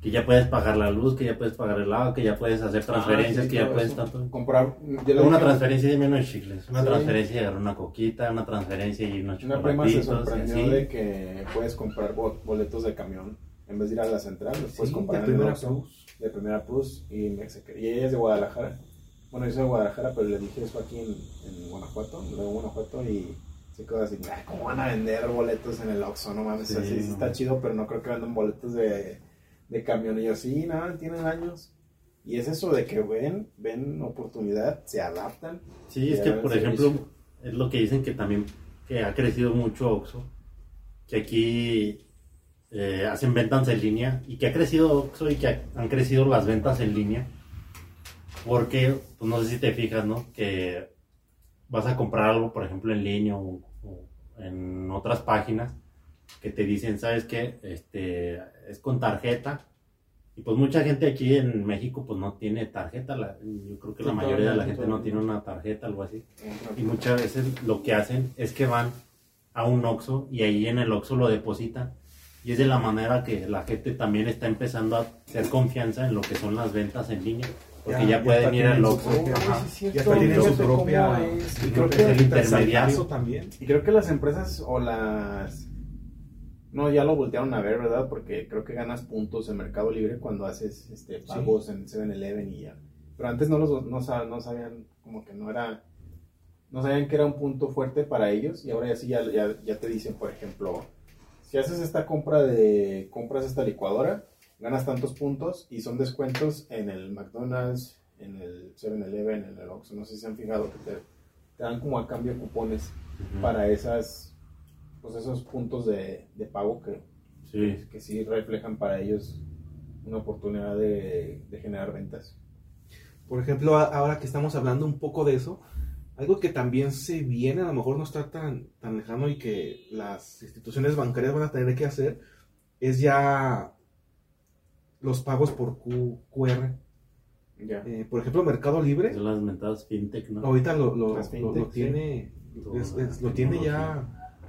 que ya puedes pagar la luz, que ya puedes pagar el agua, que ya puedes hacer transferencias, Ah, sí, que ya puedes eso. tanto. Comprar, yo Una dije- transferencia de menos chicles, una Sí. transferencia y agarrar una coquita, una transferencia y unos Una prima se sorprendió así. de que puedes comprar bo- boletos de camión. En vez de ir a la central, los puedes comprar de en el primera Oxxo. plus. de Primera Plus y, me- se- y ella es de Guadalajara. Bueno, yo soy de Guadalajara, pero le dije eso aquí en, en Guanajuato, luego Guanajuato y se quedó así, "Ay, ¿cómo van a vender boletos en el Oxxo? No mames, Sí, así sí está chido, pero no creo que vendan boletos de, de camión. Y yo, sí, nada, tienen años. Y es eso de que ven, ven oportunidad, se adaptan. Sí, es que por servicio. ejemplo, es lo que dicen que también que ha crecido mucho Oxxo, que aquí eh, hacen ventas en línea y que ha crecido Oxxo y que ha- han crecido las ventas en línea. Porque, pues no sé si te fijas, ¿no? Que vas a comprar algo, por ejemplo, en línea o, o en otras páginas que te dicen, ¿sabes qué? Este, es con tarjeta. Y pues mucha gente aquí en México pues no tiene tarjeta. la- yo creo que la Sí, mayoría de la gente no tiene una tarjeta, algo así. Y muchas veces lo que hacen es que van a un Oxxo y ahí en el Oxxo lo depositan. Y es de la manera que la gente también está empezando a hacer confianza en lo que son las ventas en línea. Porque Ya- pueden ir al Oxxo. ya está teniendo su propia. Y creo que el intermediario. También. Y creo que las empresas o las... No, ya lo voltearon a ver, ¿verdad? Porque creo que ganas puntos en Mercado Libre cuando haces este, pagos en 7-Eleven y ya. Pero antes no, los, no, no sabían, como que no era... No sabían que era un punto fuerte para ellos y ahora ya sí ya, ya, ya te dicen, por ejemplo, si haces esta compra de... Compras esta licuadora, ganas tantos puntos y son descuentos en el McDonald's, en el 7-Eleven, en el Oxxo. No sé si se han fijado que te, te dan como a cambio cupones para esas pues esos puntos de, de pago que, Sí. que sí reflejan para ellos una oportunidad de, de generar ventas. Por ejemplo, ahora que estamos hablando un poco de eso, algo que también se viene, a lo mejor no está tan, tan lejano y que las instituciones bancarias van a tener que hacer, es ya los pagos por Q- QR. Ya. Eh, por ejemplo, Mercado Libre, Son las mentadas fintech, ¿no? ahorita lo, lo- lo- lo fintech, sí. tiene, Toda es- es- lo tiene ya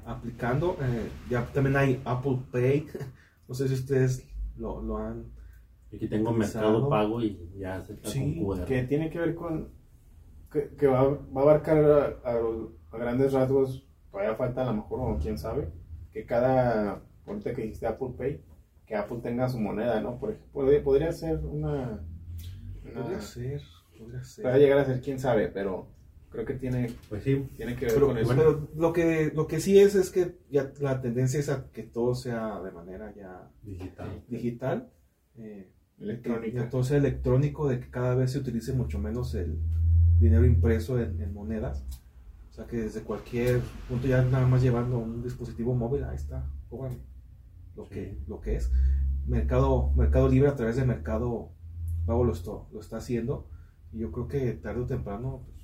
aplicando. eh, ya también hay Apple Pay. <laughs> No sé si ustedes lo, lo han... Aquí tengo Utilizado. Mercado Pago y ya acepta Sí, con QR. Que tiene que ver con que, que va, va a abarcar a, a- a grandes rasgos, todavía falta a lo mejor, o quién sabe, que cada, ahorita que dijiste Apple Pay, que Apple tenga su moneda, ¿no? Por ejemplo, podría, podría ser una... una- Podría ser, podría ser. puede llegar a ser quién sabe, pero creo que tiene, Pues sí, tiene que ver Pero, con eso. pero lo que lo que sí es es que ya la tendencia es a que todo sea de manera ya digital. digital. Eh, Electrónica. Que todo sea electrónico, de que cada vez se utilice mucho menos el dinero impreso en, en monedas. O sea que desde cualquier punto ya nada más llevando un dispositivo móvil, ahí está, cóbrame lo, Sí. que, lo que es. Mercado, Mercado Libre a través de Mercado Pago lo, esto- lo está haciendo. Y yo creo que tarde o temprano, pues,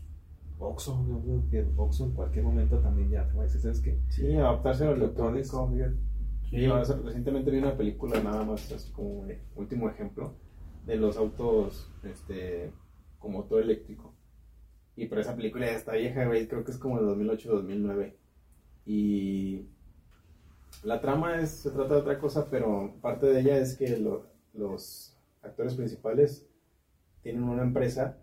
Oxxo, yo creo que Oxxo en cualquier momento también ya te va a decir, ¿sabes qué? Sí, adaptarse a lo electrónico. fíjate. Sí. Yo hace- recientemente vi una película nada más, así como un último ejemplo, de los autos este, con motor eléctrico. Y pero esa película ya está vieja, güey, creo que es como de 2008-2009. Y la trama es, se trata de otra cosa, pero parte de ella es que lo- los actores principales tienen una empresa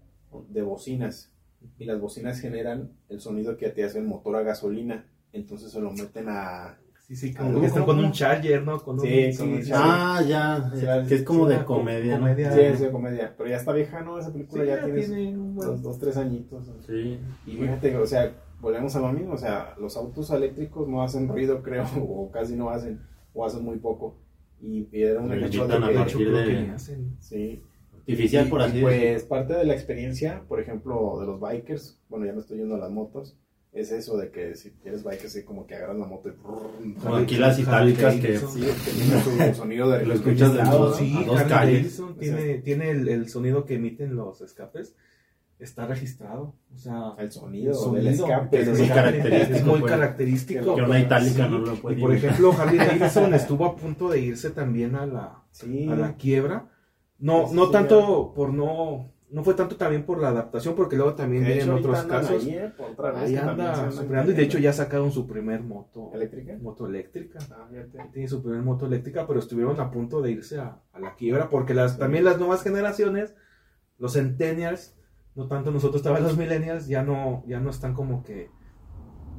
de bocinas. Y las bocinas generan el sonido que te hace el motor a gasolina. Entonces se lo meten a, Sí, sí, como ¿cómo, que con un charger, ¿no? Con un, Sí, sí, con un charger. Ah, ya, Sí, eh, que es como sí, de comedia, ¿no? comedia. Sí, es de comedia. Pero ya está vieja, ¿no? Esa película Sí, ya, ya tiene, tiene dos, dos, tres añitos. Sí. Y fíjate, o sea, volvemos a lo mismo. O sea, los autos eléctricos no hacen ruido, creo, <laughs> o casi no hacen, o hacen muy poco. Y, y era un ejemplo de que, hecho, de- que hacen. sí. Artificial, Y- por y así pues decirlo. parte de la experiencia, por ejemplo, de los bikers, bueno, ya me estoy yendo a las motos, es eso de que si eres biker, así como que agarras la moto y... Como aquí las itálicas que. Sí, que tiene su <laughs> sonido de lo escuchas de ¿no? Sí, a dos calles. Davidson O tiene, tiene el, el sonido que emiten los escapes. Está registrado. O sea, El sonido, el sonido del escape. es muy característico, Es muy pues. característico. Que una itálica Sí, no lo puede Y por ejemplo, Harley <laughs> Davidson estuvo a punto de irse también a la, Sí. a la quiebra. No, Sí, no tanto por no. No fue tanto también por la adaptación, porque luego también De vienen otros casos. Ahí, eh, otra vez, Ahí anda superando y de hecho ya sacaron su primer moto ¿Eléctrica? moto eléctrica. Ah. Tiene su primer moto eléctrica, pero estuvieron a punto de irse a, a la quiebra porque las, también las nuevas generaciones, los centennials, no tanto nosotros, estaban los millennials, ya no, ya no están como que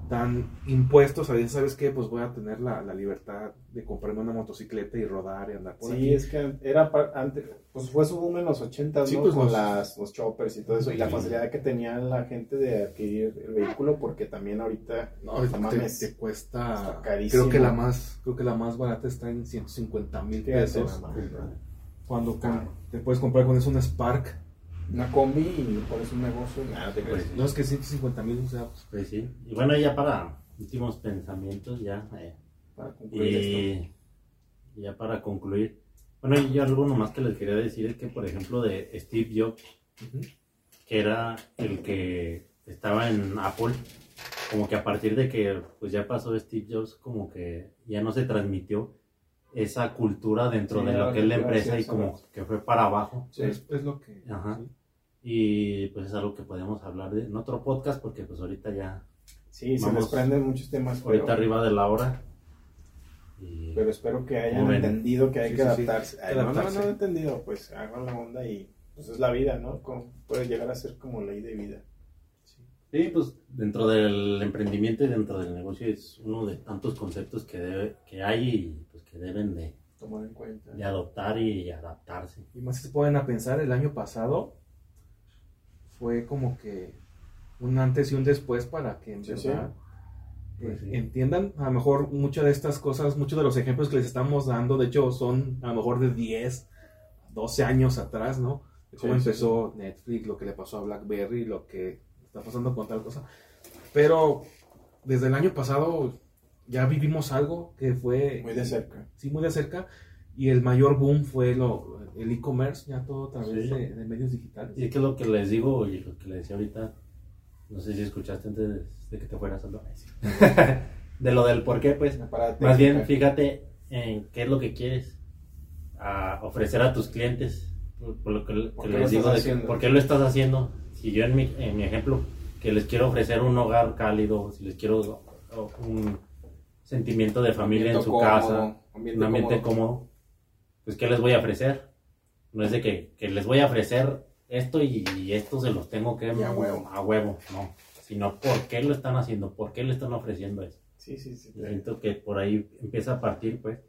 tan impuestos a decir, ¿sabes qué? Pues voy a tener la, la libertad de comprarme una motocicleta y rodar y andar por Sí, aquí. es que era antes, pues fue su boom en los 80, Sí, ¿no? pues, con los- las, los choppers y todo eso, y la facilidad que tenía la gente de adquirir el vehículo, porque también ahorita, No, no te, mames, te cuesta, creo que la más, creo que la más barata está en 150 mil pesos. Cuando con- te puedes comprar con eso un Spark. Una combi y pones un negocio y nada, te crees. Pues, No es que 150 mil, o sea, pues, Pues sí. Y bueno, ya para últimos pensamientos, ya. eh, Para concluir y y ya para concluir. Bueno, y yo algo nomás que les quería decir es que, por ejemplo, de Steve Jobs, que era el que estaba en Apple, como que a partir de que pues ya pasó Steve Jobs, como que ya no se transmitió esa cultura dentro Sí, de lo que es la empresa y como que fue para abajo. Sí. es, es lo que... Ajá. sí. Y pues es algo que podemos hablar de, en otro podcast porque pues ahorita ya, Sí, se desprenden muchos temas, pero, ahorita arriba de la hora. Y, pero espero que hayan entendido que hay Sí, que adaptarse. Ay, no, no, adaptarse. no he entendido, pues hagan la onda y pues es la vida, ¿no? Como puede llegar a ser como ley de vida. Sí, pues dentro del emprendimiento y dentro del negocio es uno de tantos conceptos que, debe, que hay y pues que deben de, Tomar en cuenta. de adoptar y adaptarse. Y más si se pueden a pensar, el año pasado fue como que un antes y un después para que en Sí, sí. verdad Pues eh, sí. entiendan. A lo mejor muchas de estas cosas, muchos de los ejemplos que les estamos dando, de hecho, son a lo mejor de 10, 12 años atrás, ¿no? De cómo Sí, sí, empezó Netflix, lo que le pasó a BlackBerry, lo que está pasando con tal cosa. Pero desde el año pasado ya vivimos algo que fue Muy de cerca. sí, muy de cerca. Y el mayor boom fue lo, el e-commerce, ya todo a través Sí. de, de medios digitales. Y es que lo que les digo y lo que les decía ahorita, no sé si escuchaste antes de que te fueras solo. <laughs> de lo del por qué, pues. Más bien, fíjate en qué es lo que quieres a ofrecer a tus clientes. Por, lo que, que ¿Por qué lo les digo, de que? ¿por qué lo estás haciendo? Si yo en mi, en mi ejemplo, que les quiero ofrecer un hogar cálido, si les quiero un sentimiento de familia en su cómodo, casa, ambiente un ambiente cómodo. cómodo, pues ¿qué les voy a ofrecer? No es de que, que les voy a ofrecer esto y, y esto se los tengo que Y a huevo. a huevo, no. Sino por qué lo están haciendo, por qué le están ofreciendo eso. Sí, sí, sí. Siento que por ahí empieza a partir, pues,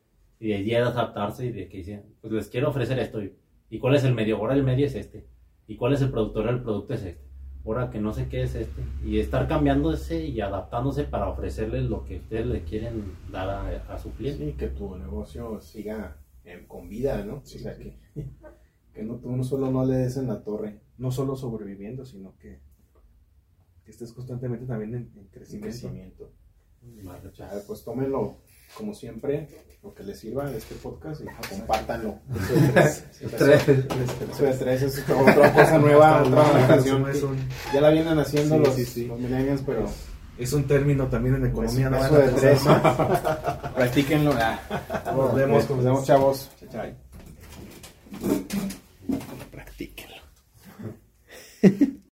y de ahí a adaptarse y de que dicen, pues les quiero ofrecer esto. ¿Y, y cuál es el medio? Ahora el medio es este. ¿Y cuál es el productor? El producto es este. Ahora que no sé qué es este. Y estar cambiándose y adaptándose para ofrecerles lo que ustedes le quieren dar a, a su cliente. Sí, que tu negocio siga eh, con vida, ¿no? Sí, o sea, sí. que <laughs> Que no, uno solo no le des en la torre. No solo sobreviviendo, sino que, que estés constantemente también en, en Sin crecimiento. crecimiento. Ya, pues tómenlo como siempre, lo que les sirva de este podcast y compártanlo. Eso de tres es otra cosa nueva, otra un- Ya la vienen haciendo los, los millennials, pero Es un término también en economía. no eso van a de tres, <laughs> practíquenlo. Ah. Nos vemos, Nos vemos, chavos. Chao. Practíquenlo. <laughs>